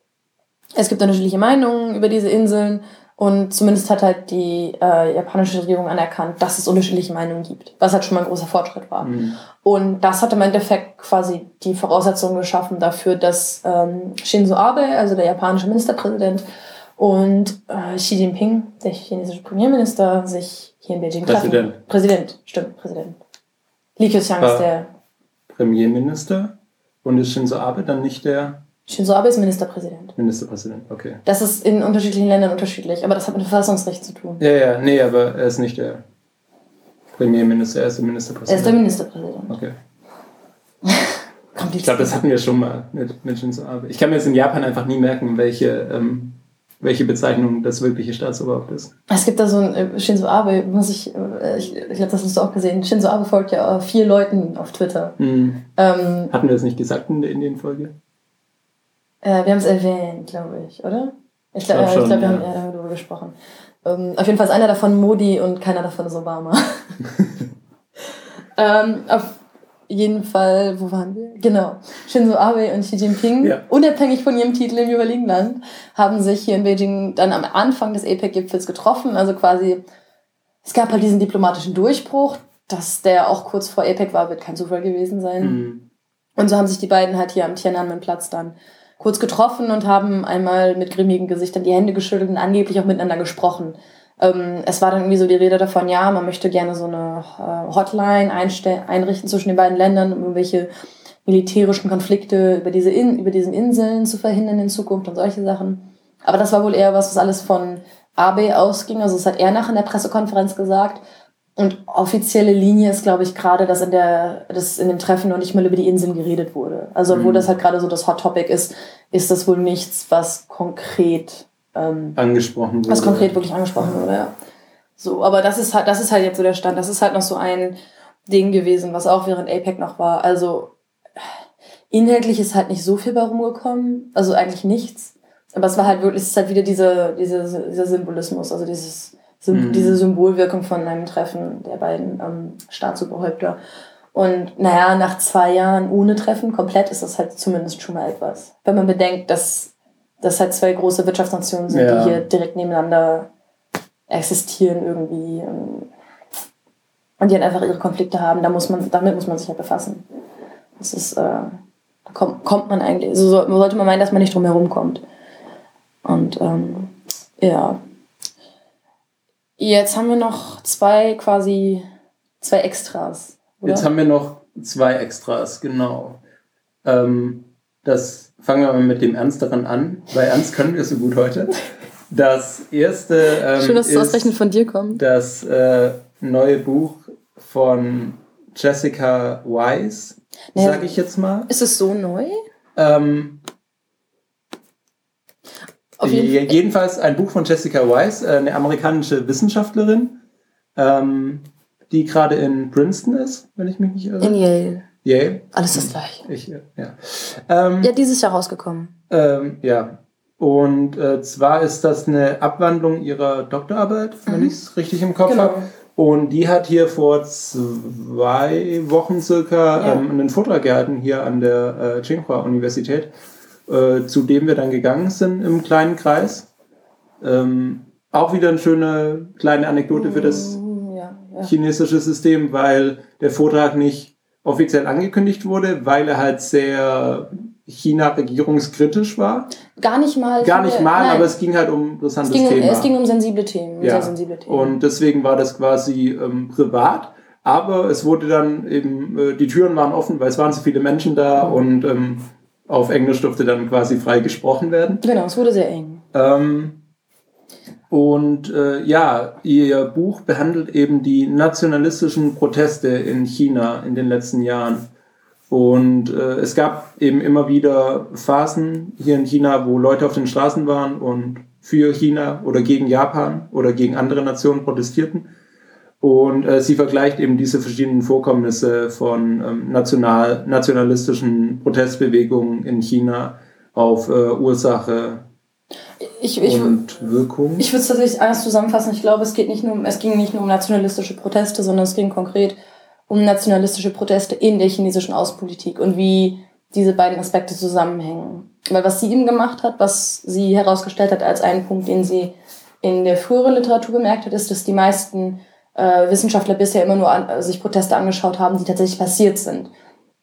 es gibt unterschiedliche Meinungen über diese Inseln und zumindest hat halt die äh, japanische Regierung anerkannt, dass es unterschiedliche Meinungen gibt, was halt schon mal ein großer Fortschritt war. Mhm. Und das hat im Endeffekt quasi die Voraussetzungen geschaffen dafür, dass ähm, Shinzo Abe, also der japanische Ministerpräsident, und äh, Xi Jinping, der chinesische Premierminister, sich hier in Beijing Präsident. treffen. Präsident, stimmt, Präsident. Li Keqiang ist der Premierminister und ist Shinzo Abe dann nicht der Shinzo Abe ist Ministerpräsident. Ministerpräsident, okay. Das ist in unterschiedlichen Ländern unterschiedlich, aber das hat mit Verfassungsrecht zu tun. Ja, ja, nee, aber er ist nicht der Premierminister, er ist der Ministerpräsident. Er ist der Ministerpräsident. Okay. *laughs* ich glaube, das hatten wir schon mal mit, mit Shinzo Abe. Ich kann mir jetzt in Japan einfach nie merken, welche, ähm, welche Bezeichnung das wirkliche Staatsoberhaupt ist. Es gibt da so ein äh, Shinzo Abe, muss ich, äh, ich, ich glaube, das hast du auch gesehen. Shinzo Abe folgt ja vier Leuten auf Twitter. Mhm. Ähm, hatten wir das nicht gesagt in der Indien-Folge? Äh, wir haben es erwähnt, glaube ich, oder? Ich glaube, glaub, glaub, wir haben eher darüber gesprochen. Ähm, auf jeden Fall ist einer davon Modi und keiner davon ist Obama. *laughs* ähm, auf jeden Fall, wo waren wir? Genau. Shinzo Abe und Xi Jinping, ja. unabhängig von ihrem Titel im jeweiligen Land, haben sich hier in Beijing dann am Anfang des APEC-Gipfels getroffen. Also quasi, es gab halt diesen diplomatischen Durchbruch. Dass der auch kurz vor APEC war, wird kein Zufall gewesen sein. Mhm. Und so haben sich die beiden halt hier am Tiananmen-Platz dann kurz getroffen und haben einmal mit grimmigen Gesichtern die Hände geschüttelt und angeblich auch miteinander gesprochen. Ähm, es war dann irgendwie so die Rede davon, ja, man möchte gerne so eine äh, Hotline einrichten zwischen den beiden Ländern, um irgendwelche militärischen Konflikte über, diese In über diesen Inseln zu verhindern in Zukunft und solche Sachen. Aber das war wohl eher was, was alles von AB ausging. Also das hat er nach in der Pressekonferenz gesagt. Und offizielle Linie ist, glaube ich, gerade, dass in der, dass in dem Treffen noch nicht mal über die Inseln geredet wurde. Also, obwohl mhm. das halt gerade so das Hot Topic ist, ist das wohl nichts, was konkret ähm, angesprochen wurde. Was konkret wirklich angesprochen wurde, ja. So, aber das ist halt, das ist halt jetzt so der Stand. Das ist halt noch so ein Ding gewesen, was auch während APEC noch war. Also inhaltlich ist halt nicht so viel bei rumgekommen. Also eigentlich nichts. Aber es war halt wirklich, es ist halt wieder diese, diese, dieser Symbolismus, also dieses mhm. diese Symbolwirkung von einem Treffen der beiden ähm, Staatsoberhäupter. Und naja, nach zwei Jahren ohne Treffen komplett ist das halt zumindest schon mal etwas. Wenn man bedenkt, dass das halt zwei große Wirtschaftsnationen sind, ja. die hier direkt nebeneinander existieren irgendwie. Und die halt einfach ihre Konflikte haben, da muss man, damit muss man sich halt befassen. Das ist, äh, da kommt, kommt man eigentlich, so sollte man meinen, dass man nicht drum herum kommt. Und ähm, ja, Jetzt haben wir noch zwei quasi, zwei Extras. Oder? Jetzt haben wir noch zwei Extras, genau. Ähm, das fangen wir mal mit dem Ernsteren an, weil ernst können wir so gut heute. Das erste ähm, Schön, dass es ausgerechnet von dir kommt. Das äh, neue Buch von Jessica Wise, naja, sage ich jetzt mal. Ist es so neu? Ähm, jeden jedenfalls ein Buch von Jessica Weiss, äh, eine amerikanische Wissenschaftlerin, ähm, die gerade in Princeton ist, wenn ich mich nicht irre. In Yale. Yale. Alles das gleiche. Ich, ja. Ähm, ja, dieses Jahr rausgekommen. Ähm, ja. Und äh, zwar ist das eine Abwandlung ihrer Doktorarbeit, wenn mhm. ich es richtig im Kopf genau. habe. Und die hat hier vor zwei Wochen circa ja. ähm, einen Vortrag gehalten hier an der äh, Tsinghua Universität äh, zu dem wir dann gegangen sind im kleinen Kreis. Ähm, auch wieder eine schöne kleine Anekdote für das mm, ja, ja. chinesische System, weil der Vortrag nicht offiziell angekündigt wurde, weil er halt sehr China regierungskritisch war. Gar nicht mal. Gar nicht mal, nein. aber es ging halt um interessantes es ging Thema. Es ging um sensible Themen, ja. sehr sensible Themen. Und deswegen war das quasi ähm, privat, aber es wurde dann eben, äh, die Türen waren offen, weil es waren so viele Menschen da mhm. und ähm, auf Englisch durfte dann quasi frei gesprochen werden. Genau, es wurde sehr eng. Ähm, und äh, ja, ihr Buch behandelt eben die nationalistischen Proteste in China in den letzten Jahren. Und äh, es gab eben immer wieder Phasen hier in China, wo Leute auf den Straßen waren und für China oder gegen Japan oder gegen andere Nationen protestierten. Und äh, sie vergleicht eben diese verschiedenen Vorkommnisse von ähm, national, nationalistischen Protestbewegungen in China auf äh, Ursache ich, ich, und Wirkung. Ich würde es tatsächlich anders zusammenfassen. Ich glaube, es, geht nicht nur, es ging nicht nur um nationalistische Proteste, sondern es ging konkret um nationalistische Proteste in der chinesischen Außenpolitik und wie diese beiden Aspekte zusammenhängen. Weil was sie eben gemacht hat, was sie herausgestellt hat als einen Punkt, den sie in der früheren Literatur bemerkt hat, ist, dass die meisten äh, Wissenschaftler bisher immer nur an, äh, sich Proteste angeschaut haben, die tatsächlich passiert sind.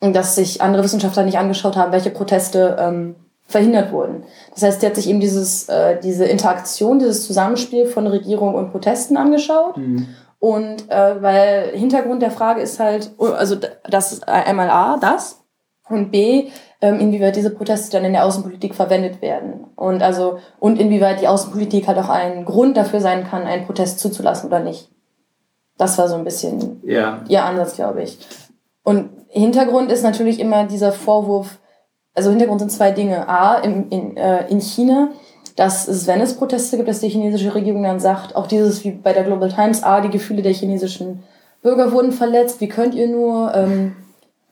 Und dass sich andere Wissenschaftler nicht angeschaut haben, welche Proteste ähm, verhindert wurden. Das heißt, sie hat sich eben dieses, äh, diese Interaktion, dieses Zusammenspiel von Regierung und Protesten angeschaut. Mhm. Und äh, weil Hintergrund der Frage ist halt, also das ist einmal A, das, und B, ähm, inwieweit diese Proteste dann in der Außenpolitik verwendet werden. Und also, und inwieweit die Außenpolitik halt auch ein Grund dafür sein kann, einen Protest zuzulassen oder nicht. Das war so ein bisschen ja. ihr Ansatz, glaube ich. Und Hintergrund ist natürlich immer dieser Vorwurf, also Hintergrund sind zwei Dinge. A, in, in, äh, in China, dass es, wenn es Proteste gibt, dass die chinesische Regierung dann sagt, auch dieses wie bei der Global Times, A, die Gefühle der chinesischen Bürger wurden verletzt, wie könnt ihr nur, ähm,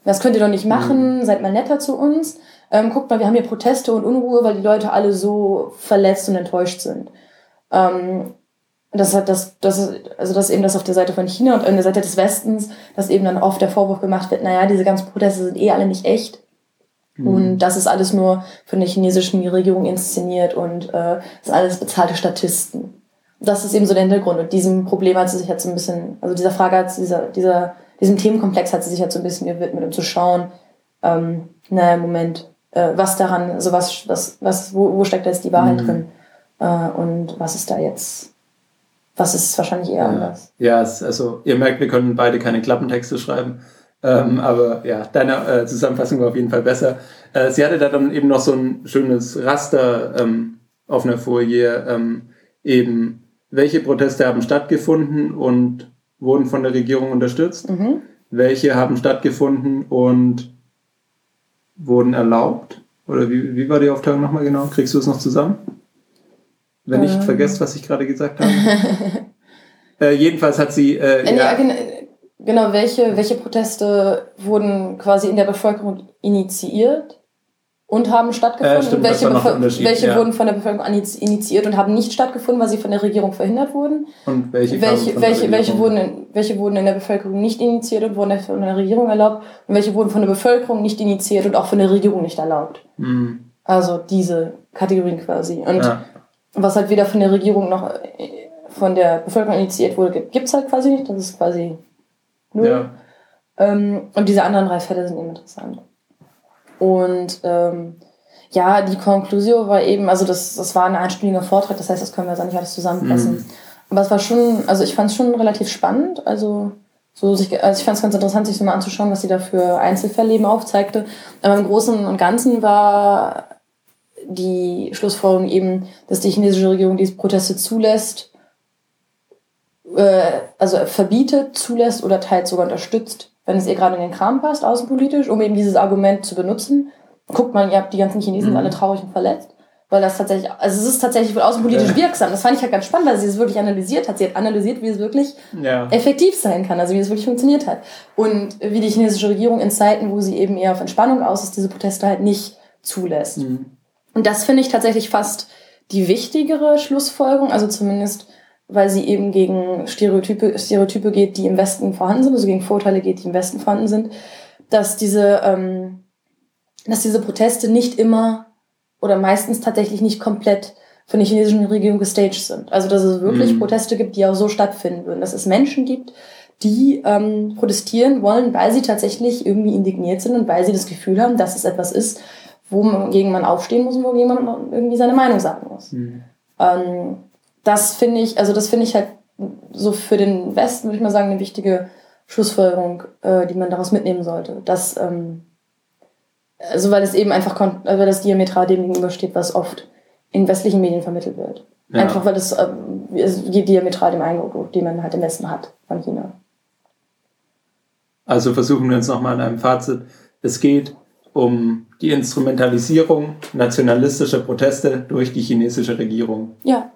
das könnt ihr doch nicht machen, mhm. seid mal netter zu uns. Ähm, guckt mal, wir haben hier Proteste und Unruhe, weil die Leute alle so verletzt und enttäuscht sind. Ähm, das hat das, das ist, also das eben das auf der Seite von China und an der Seite des Westens, dass eben dann oft der Vorwurf gemacht wird, naja, diese ganzen Proteste sind eh alle nicht echt. Mhm. Und das ist alles nur von der chinesischen Regierung inszeniert und äh, das ist alles bezahlte Statisten. Das ist eben so der Hintergrund. Und diesem Problem hat sie sich jetzt so ein bisschen, also dieser Frage hat sie, dieser, dieser, diesem Themenkomplex hat sie sich jetzt so ein bisschen gewidmet, um zu schauen, ähm, naja, Moment, äh, was daran, also was, was, was, wo, wo steckt da jetzt die Wahrheit mhm. drin? Äh, und was ist da jetzt was ist wahrscheinlich eher anders. Ja, es, also ihr merkt, wir können beide keine Klappentexte schreiben. Ähm, aber ja, deine äh, Zusammenfassung war auf jeden Fall besser. Äh, sie hatte da dann eben noch so ein schönes Raster ähm, auf einer Folie, ähm, eben welche Proteste haben stattgefunden und wurden von der Regierung unterstützt, mhm. welche haben stattgefunden und wurden erlaubt. Oder wie, wie war die Aufteilung nochmal genau? Kriegst du es noch zusammen? Wenn ich ähm. vergesse, was ich gerade gesagt *laughs* habe. äh, jedenfalls hat sie. Äh, äh ja, ja, genau, welche, welche Proteste wurden quasi in der Bevölkerung initiiert und haben stattgefunden? Äh, stimmt, welche welche ja. wurden von der Bevölkerung initiiert und haben nicht stattgefunden, weil sie von der Regierung verhindert wurden? Und welche, welche, welche, welche, wurden in, welche wurden in der Bevölkerung nicht initiiert und wurden von der Regierung erlaubt? Und welche wurden von der Bevölkerung nicht initiiert und auch von der Regierung nicht erlaubt? Mhm. Also diese Kategorien quasi. Und ja was halt weder von der Regierung noch äh, von der Bevölkerung initiiert wurde, gibt es halt quasi nicht. Das ist quasi null. Ja. Ähm, und diese anderen drei Fälle sind eben interessant. Und ähm, ja, die Konklusion war eben, also das, das war ein einstündiger Vortrag, das heißt, das können wir jetzt nicht alles zusammenfassen. Mhm. Aber es war schon, also ich fand es schon relativ spannend. Also, so sich, also ich fand es ganz interessant, sich so mal anzuschauen, was sie da für Einzelfälle eben aufzeigte. Aber im Großen und Ganzen war die Schlussfolgerung eben, dass die chinesische Regierung diese Proteste zulässt, äh, also verbietet, zulässt oder teils sogar unterstützt, wenn es ihr gerade in den Kram passt, außenpolitisch, um eben dieses Argument zu benutzen. Guckt mal, ihr habt die ganzen Chinesen mhm. alle traurig und verletzt. Weil das tatsächlich, also es ist tatsächlich wohl außenpolitisch wirksam. Das fand ich halt ganz spannend, weil sie es wirklich analysiert hat. Sie hat analysiert, wie es wirklich ja. effektiv sein kann, also wie es wirklich funktioniert hat. Und wie die chinesische Regierung in Zeiten, wo sie eben eher auf Entspannung aus ist, diese Proteste halt nicht zulässt. Mhm. Und das finde ich tatsächlich fast die wichtigere Schlussfolgerung, also zumindest, weil sie eben gegen Stereotype, Stereotype geht, die im Westen vorhanden sind, also gegen Vorurteile geht, die im Westen vorhanden sind, dass diese, ähm, dass diese Proteste nicht immer oder meistens tatsächlich nicht komplett von der chinesischen Regierung gestaged sind. Also dass es wirklich mhm. Proteste gibt, die auch so stattfinden würden. Dass es Menschen gibt, die ähm, protestieren wollen, weil sie tatsächlich irgendwie indigniert sind und weil sie das Gefühl haben, dass es etwas ist, wogegen man aufstehen muss und wogegen man irgendwie seine Meinung sagen muss. Mhm. Ähm, das finde ich, also das finde ich halt so für den Westen, würde ich mal sagen, eine wichtige Schlussfolgerung, äh, die man daraus mitnehmen sollte. Dass, ähm, also weil es eben einfach, weil das diametral dem gegenübersteht, was oft in westlichen Medien vermittelt wird. Ja. Einfach weil es, äh, geht diametral dem Eindruck, den man halt im Westen hat von China. Also versuchen wir uns nochmal in einem Fazit. Es geht um die Instrumentalisierung nationalistischer Proteste durch die chinesische Regierung. Ja.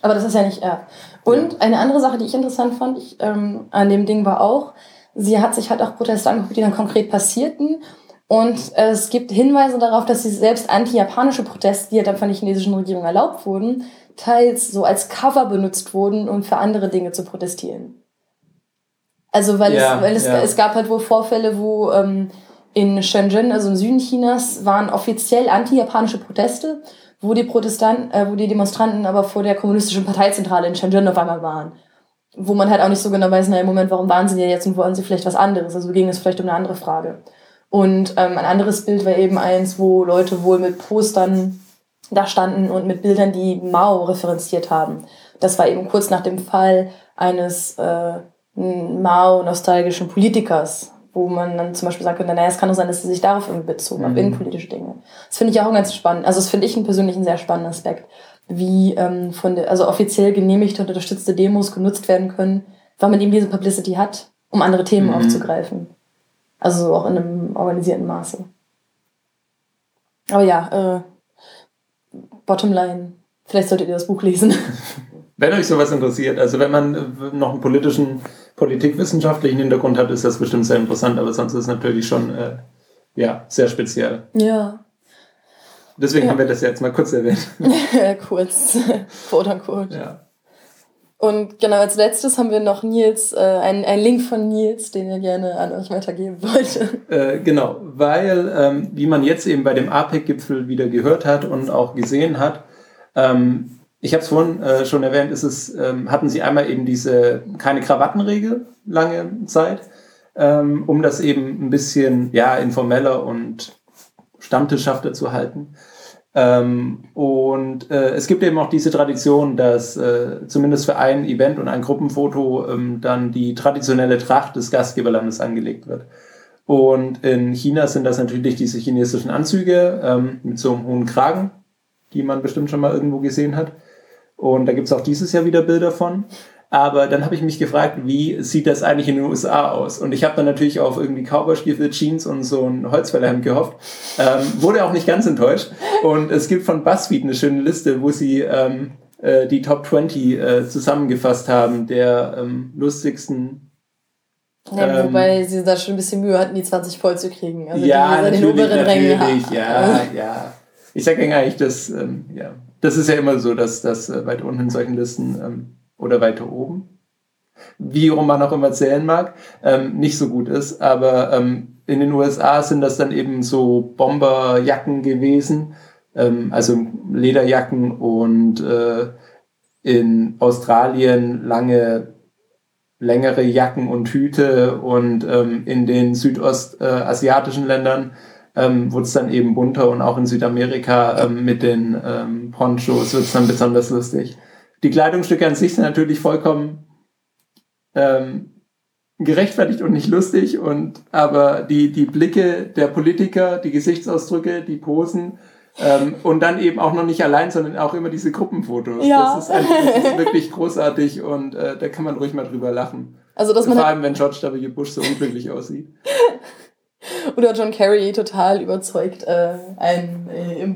Aber das ist ja nicht er. Und ja. eine andere Sache, die ich interessant fand ich, ähm, an dem Ding war auch, sie hat sich halt auch Proteste angeguckt, die dann konkret passierten. Und es gibt Hinweise darauf, dass sie selbst anti-japanische Proteste, die ja dann von der chinesischen Regierung erlaubt wurden, teils so als Cover benutzt wurden, um für andere Dinge zu protestieren. Also weil, ja, es, weil es, ja. es gab halt wohl Vorfälle, wo ähm, In Shenzhen, also im Süden Chinas, waren offiziell anti-japanische Proteste, wo die Protestanten, äh, wo die Demonstranten aber vor der kommunistischen Parteizentrale in Shenzhen auf einmal waren. Wo man halt auch nicht so genau weiß, na im Moment, warum waren sie denn jetzt und wollen sie vielleicht was anderes? Also ging es vielleicht um eine andere Frage. Und ähm, ein anderes Bild war eben eins, wo Leute wohl mit Postern da standen und mit Bildern, die Mao referenziert haben. Das war eben kurz nach dem Fall eines äh, Mao-nostalgischen Politikers, wo man dann zum Beispiel sagen könnte, naja, es kann doch sein, dass sie sich darauf irgendwie bezogen mhm. auf innenpolitische Dinge. Das finde ich auch ganz spannend. Also das finde ich einen persönlichen sehr spannenden Aspekt, wie ähm, von der, also offiziell genehmigte und unterstützte Demos genutzt werden können, weil man eben diese Publicity hat, um andere Themen mhm. aufzugreifen. Also auch in einem organisierten Maße. Aber ja, äh, Bottomline, vielleicht solltet ihr das Buch lesen. *laughs* Wenn euch sowas interessiert, also wenn man noch einen politischen, politikwissenschaftlichen Hintergrund hat, ist das bestimmt sehr interessant, aber sonst ist es natürlich schon äh, ja, sehr speziell. Ja. Deswegen ja. haben wir das jetzt mal kurz erwähnt. *laughs* kurz, *laughs* quote unquote. Ja. Und genau als letztes haben wir noch Nils, äh, einen, einen Link von Nils, den er gerne an euch weitergeben wollte. *laughs* Äh, genau, weil, ähm, wie man jetzt eben bei dem APEC-Gipfel wieder gehört hat und auch gesehen hat, ähm, ich habe es vorhin äh, schon erwähnt, ist es, ähm, hatten sie einmal eben diese keine Krawattenregel lange Zeit, ähm, um das eben ein bisschen ja informeller und stammtischhafter zu halten. Ähm, und äh, es gibt eben auch diese Tradition, dass äh, zumindest für ein Event und ein Gruppenfoto ähm, dann die traditionelle Tracht des Gastgeberlandes angelegt wird. Und in China sind das natürlich diese chinesischen Anzüge ähm, mit so einem hohen Kragen, die man bestimmt schon mal irgendwo gesehen hat. Und da gibt es auch dieses Jahr wieder Bilder von. Aber dann habe ich mich gefragt, wie sieht das eigentlich in den USA aus? Und ich habe dann natürlich auf irgendwie Cowboystiefel, Jeans und so ein Holzfällerhemd gehofft. Ähm, wurde auch nicht ganz enttäuscht. Und es gibt von BuzzFeed eine schöne Liste, wo sie ähm, äh, die Top 20 äh, zusammengefasst haben, der ähm, lustigsten ja, ähm, wobei sie da schon ein bisschen Mühe hatten, die 20 voll zu kriegen. Also ja, die, die den oberen Rängen ja, ja. Ich sage eigentlich, dass ähm, ja, das ist ja immer so, dass das äh, weit unten in solchen Listen ähm, oder weiter oben, wie man auch immer zählen mag, ähm, nicht so gut ist. Aber ähm, in den USA sind das dann eben so Bomberjacken gewesen, ähm, also Lederjacken und äh, in Australien lange längere Jacken und Hüte und ähm, in den südostasiatischen äh, Ländern ähm, wurde es dann eben bunter und auch in Südamerika ähm, mit den ähm, Ponchos wird es dann besonders lustig. Die Kleidungsstücke an sich sind natürlich vollkommen ähm, gerechtfertigt und nicht lustig und aber die, die Blicke der Politiker, die Gesichtsausdrücke, die Posen ähm, und dann eben auch noch nicht allein, sondern auch immer diese Gruppenfotos. Ja. Das, ist einfach, das ist wirklich großartig und äh, da kann man ruhig mal drüber lachen. Also, dass man Vor allem, wenn George W. Bush so unglücklich aussieht. *laughs* Oder John Kerry total überzeugt äh, ein, äh,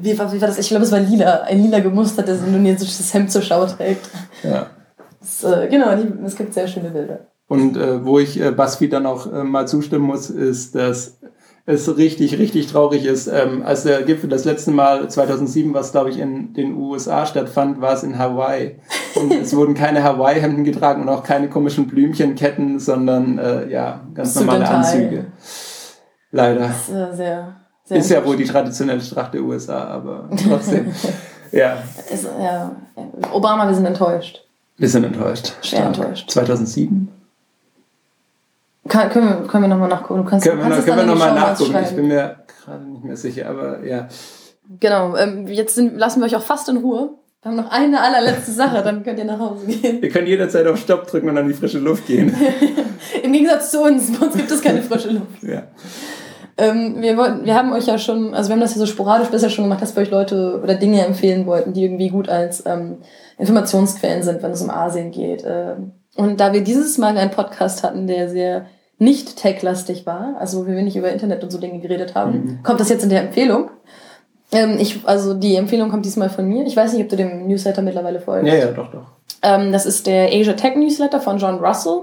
wie, war, wie war das? Ich glaube, es war lila, ein lila gemustertes indonesisches Hemd zur Schau trägt. Ja. Das, äh, genau, die, es gibt sehr schöne Bilder. Und äh, wo ich äh, BuzzFeed dann auch äh, mal zustimmen muss, ist, dass es richtig, richtig traurig ist. Ähm, als der Gipfel das letzte Mal 2007, was glaube ich in den USA stattfand, war es in Hawaii. Und es wurden keine Hawaii-Hemden getragen und auch keine komischen Blümchenketten, sondern äh, ja, ganz normale Anzüge. Leider. Das ist, äh, sehr, sehr ist ja wohl die traditionelle Tracht der USA, aber trotzdem. ja. *laughs* Ist, ja. Obama, wir sind enttäuscht. Wir sind enttäuscht. Sehr enttäuscht. 2007? Kann, können, wir, können wir nochmal nachgucken? Du kannst, können kannst wir, können wir nochmal nachgucken? Ich bin mir gerade nicht mehr sicher, aber ja. Genau, ähm, jetzt sind, lassen wir euch auch fast in Ruhe. Wir haben noch eine allerletzte Sache, dann könnt ihr nach Hause gehen. Ihr könnt jederzeit auf Stopp drücken und an die frische Luft gehen. *laughs* Im Gegensatz zu uns, bei uns gibt es keine frische Luft. ja. Ähm, wir, wollten, wir haben euch ja schon, also wir haben das ja so sporadisch bisher schon gemacht, dass wir euch Leute oder Dinge empfehlen wollten, die irgendwie gut als ähm, Informationsquellen sind, wenn es um Asien geht. Ähm, und da wir dieses Mal einen Podcast hatten, der sehr nicht tech-lastig war, also wir nicht über Internet und so Dinge geredet haben, mhm. kommt das jetzt in der Empfehlung. Ähm, ich, also die Empfehlung kommt diesmal von mir. Ich weiß nicht, ob du dem Newsletter mittlerweile folgst. Ja, ja, doch, doch. Ähm, das ist der Asia Tech Newsletter von John Russell.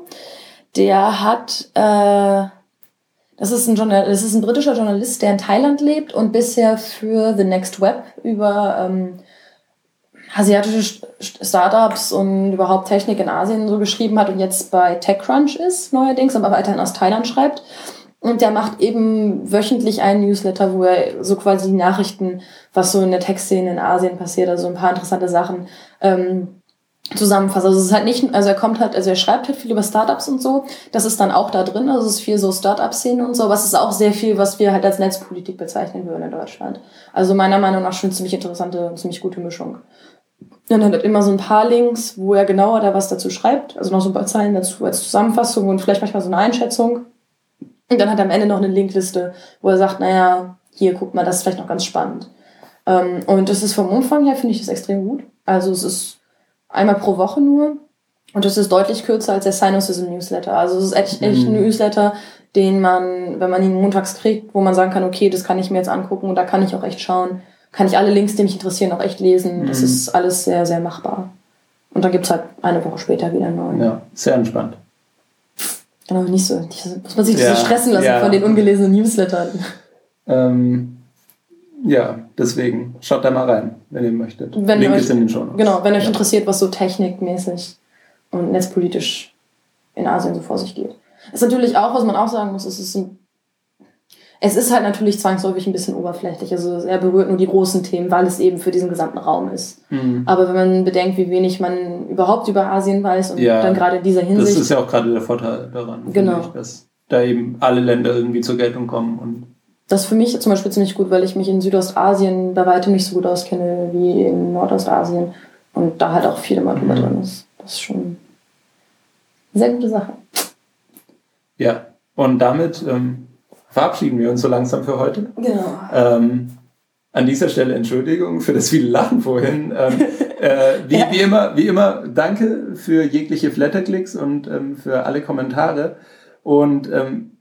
Der hat äh, das ist, ein Journal das ist ein britischer Journalist, der in Thailand lebt und bisher für The Next Web über ähm, asiatische Startups und überhaupt Technik in Asien so geschrieben hat und jetzt bei TechCrunch ist neuerdings, aber weiterhin aus Thailand schreibt. Und der macht eben wöchentlich einen Newsletter, wo er so quasi Nachrichten, was so in der Tech-Szene in Asien passiert, also ein paar interessante Sachen, ähm, zusammenfasst. Also es ist halt nicht, also er kommt halt, also er schreibt halt viel über Startups und so. Das ist dann auch da drin. Also es ist viel so Startup-Szene und so. Was ist auch sehr viel, was wir halt als Netzpolitik bezeichnen würden in Deutschland. Also meiner Meinung nach schon ziemlich interessante und ziemlich gute Mischung. Dann hat er immer so ein paar Links, wo er genauer da was dazu schreibt. Also noch so ein paar Zeilen dazu als Zusammenfassung und vielleicht manchmal so eine Einschätzung. Und dann hat er am Ende noch eine Linkliste, wo er sagt, naja, hier, guck mal, das ist vielleicht noch ganz spannend. Ähm, und das ist vom Umfang her, finde ich das extrem gut. Also es ist einmal pro Woche nur. Und das ist deutlich kürzer als der Cynosism Newsletter. Also es ist echt, echt ein mhm. Newsletter, den man, wenn man ihn montags kriegt, wo man sagen kann, okay, das kann ich mir jetzt angucken und da kann ich auch echt schauen, kann ich alle Links, die mich interessieren, auch echt lesen. Das mhm. ist alles sehr, sehr machbar. Und dann gibt es halt eine Woche später wieder einen neuen. Ja, sehr entspannt. Genau, nicht so. Nicht so muss man sich ja, nicht so stressen lassen ja. von den ungelesenen Newslettern. Ähm, ja, deswegen schaut da mal rein, wenn ihr möchtet. Wenn Link euch, ist in den Show Genau, wenn euch ja. interessiert, was so technikmäßig und netzpolitisch in Asien so vor sich geht. ist natürlich auch, was man auch sagen muss, es ist ein es ist halt natürlich zwangsläufig ein bisschen oberflächlich. Also er berührt nur die großen Themen, weil es eben für diesen gesamten Raum ist. Mhm. Aber wenn man bedenkt, wie wenig man überhaupt über Asien weiß und ja, dann gerade in dieser Hinsicht. Das ist ja auch gerade der Vorteil daran, genau. Ich, dass da eben alle Länder irgendwie zur Geltung kommen. Und das ist für mich zum Beispiel ziemlich gut, weil ich mich in Südostasien bei weitem nicht so gut auskenne wie in Nordostasien und da halt auch viel immer drüber mhm. drin ist. Das ist schon eine sehr gute Sache. Ja, und damit ähm, verabschieden wir uns so langsam für heute. Genau. Ähm, an dieser Stelle Entschuldigung für das viele Lachen vorhin. Ähm, äh, wie, ja. wie, immer, wie immer, danke für jegliche Flatterklicks und ähm, für alle Kommentare. Und ähm,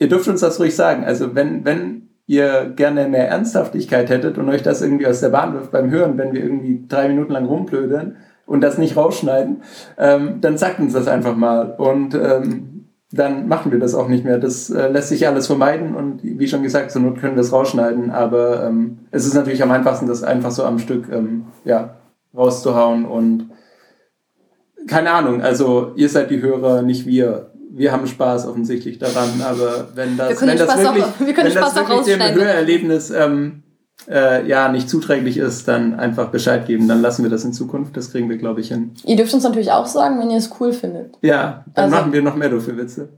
ihr dürft uns das ruhig sagen. Also wenn, wenn ihr gerne mehr Ernsthaftigkeit hättet und euch das irgendwie aus der Bahn wirft beim Hören, wenn wir irgendwie drei Minuten lang rumblödeln und das nicht rausschneiden, ähm, dann sagt uns das einfach mal. Und ähm, dann machen wir das auch nicht mehr. Das äh, lässt sich alles vermeiden und wie schon gesagt, zur Not können wir es rausschneiden, aber ähm, es ist natürlich am einfachsten, das einfach so am Stück ähm, ja, rauszuhauen und keine Ahnung, also ihr seid die Hörer, nicht wir. Wir haben Spaß offensichtlich daran, aber wenn das, wenn das wirklich, auch, wenn das wirklich dem Hörerlebnis ähm, äh, ja nicht zuträglich ist, dann einfach Bescheid geben. Dann lassen wir das in Zukunft. Das kriegen wir, glaube ich, hin. Ihr dürft uns natürlich auch sagen, wenn ihr es cool findet. Ja, dann also, machen wir noch mehr dafür Witze.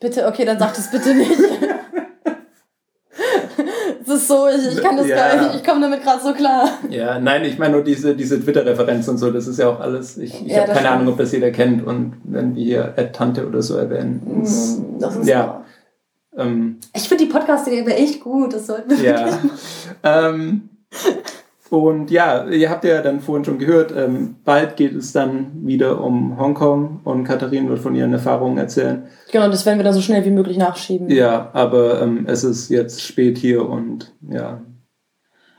Bitte, okay, dann sagt es bitte nicht. *laughs* Es ist so, ich, ich kann das ja. gar nicht, ich komme damit gerade so klar. Ja, nein, ich meine nur diese, diese Twitter-Referenz und so, das ist ja auch alles, ich, ich ja, habe keine stimmt. Ahnung, ob das jeder kennt und wenn wir hier Tante oder so erwähnen. Mm, das ist ja. Ähm, ich finde die Podcast-Idee echt gut, das sollten wir Ja. Ähm, *laughs* und ja, ihr habt ja dann vorhin schon gehört, ähm, bald geht es dann wieder um Hongkong und Katharin wird von ihren Erfahrungen erzählen. Genau, das werden wir dann so schnell wie möglich nachschieben. Ja, aber ähm, es ist jetzt spät hier und ja,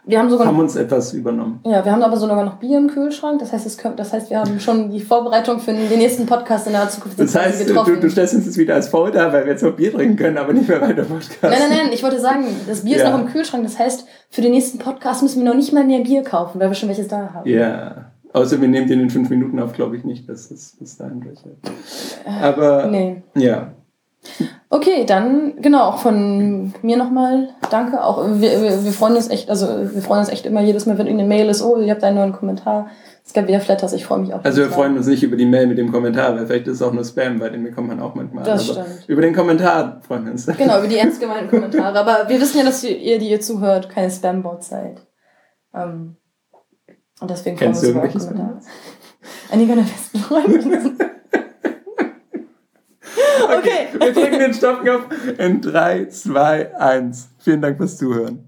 wir haben sogar haben uns etwas übernommen. Ja, wir haben aber sogar noch Bier im Kühlschrank. Das heißt, es können, das heißt, wir haben schon die Vorbereitung für den nächsten Podcast in der Zukunft das heißt. Du, du stellst uns jetzt wieder als faul da, weil wir jetzt noch Bier trinken können, aber nicht mehr weiter Podcast. Nein, nein, nein. Ich wollte sagen, das Bier ja. ist noch im Kühlschrank. Das heißt, für den nächsten Podcast müssen wir noch nicht mal mehr Bier kaufen, weil wir schon welches da haben. Ja. Außer wir nehmen den in fünf Minuten auf, glaube ich nicht, dass es bis dahin durch Aber nee. ja, Okay, dann genau, auch von mir nochmal danke. Auch wir, wir, wir freuen uns echt, also wir freuen uns echt immer jedes Mal, wenn irgendeine Mail ist, oh, ihr habt einen neuen Kommentar. Es gab wieder Flatters, ich freue mich auch. Also wir freuen uns nicht über die Mail mit dem Kommentar, weil vielleicht ist es auch nur Spam, weil den bekommt man auch manchmal. Das aber stimmt. Über den Kommentar freuen wir uns. Genau, über die ernst gemeinten Kommentare. Aber wir wissen ja, dass ihr, die ihr zuhört, keine Spam-Bots seid. Ähm, und deswegen freuen wir uns über Kommentare. Einige meiner besten Freunde. *laughs* Okay, wir drücken den Stoppknopf in 3, 2, 1. Vielen Dank fürs Zuhören.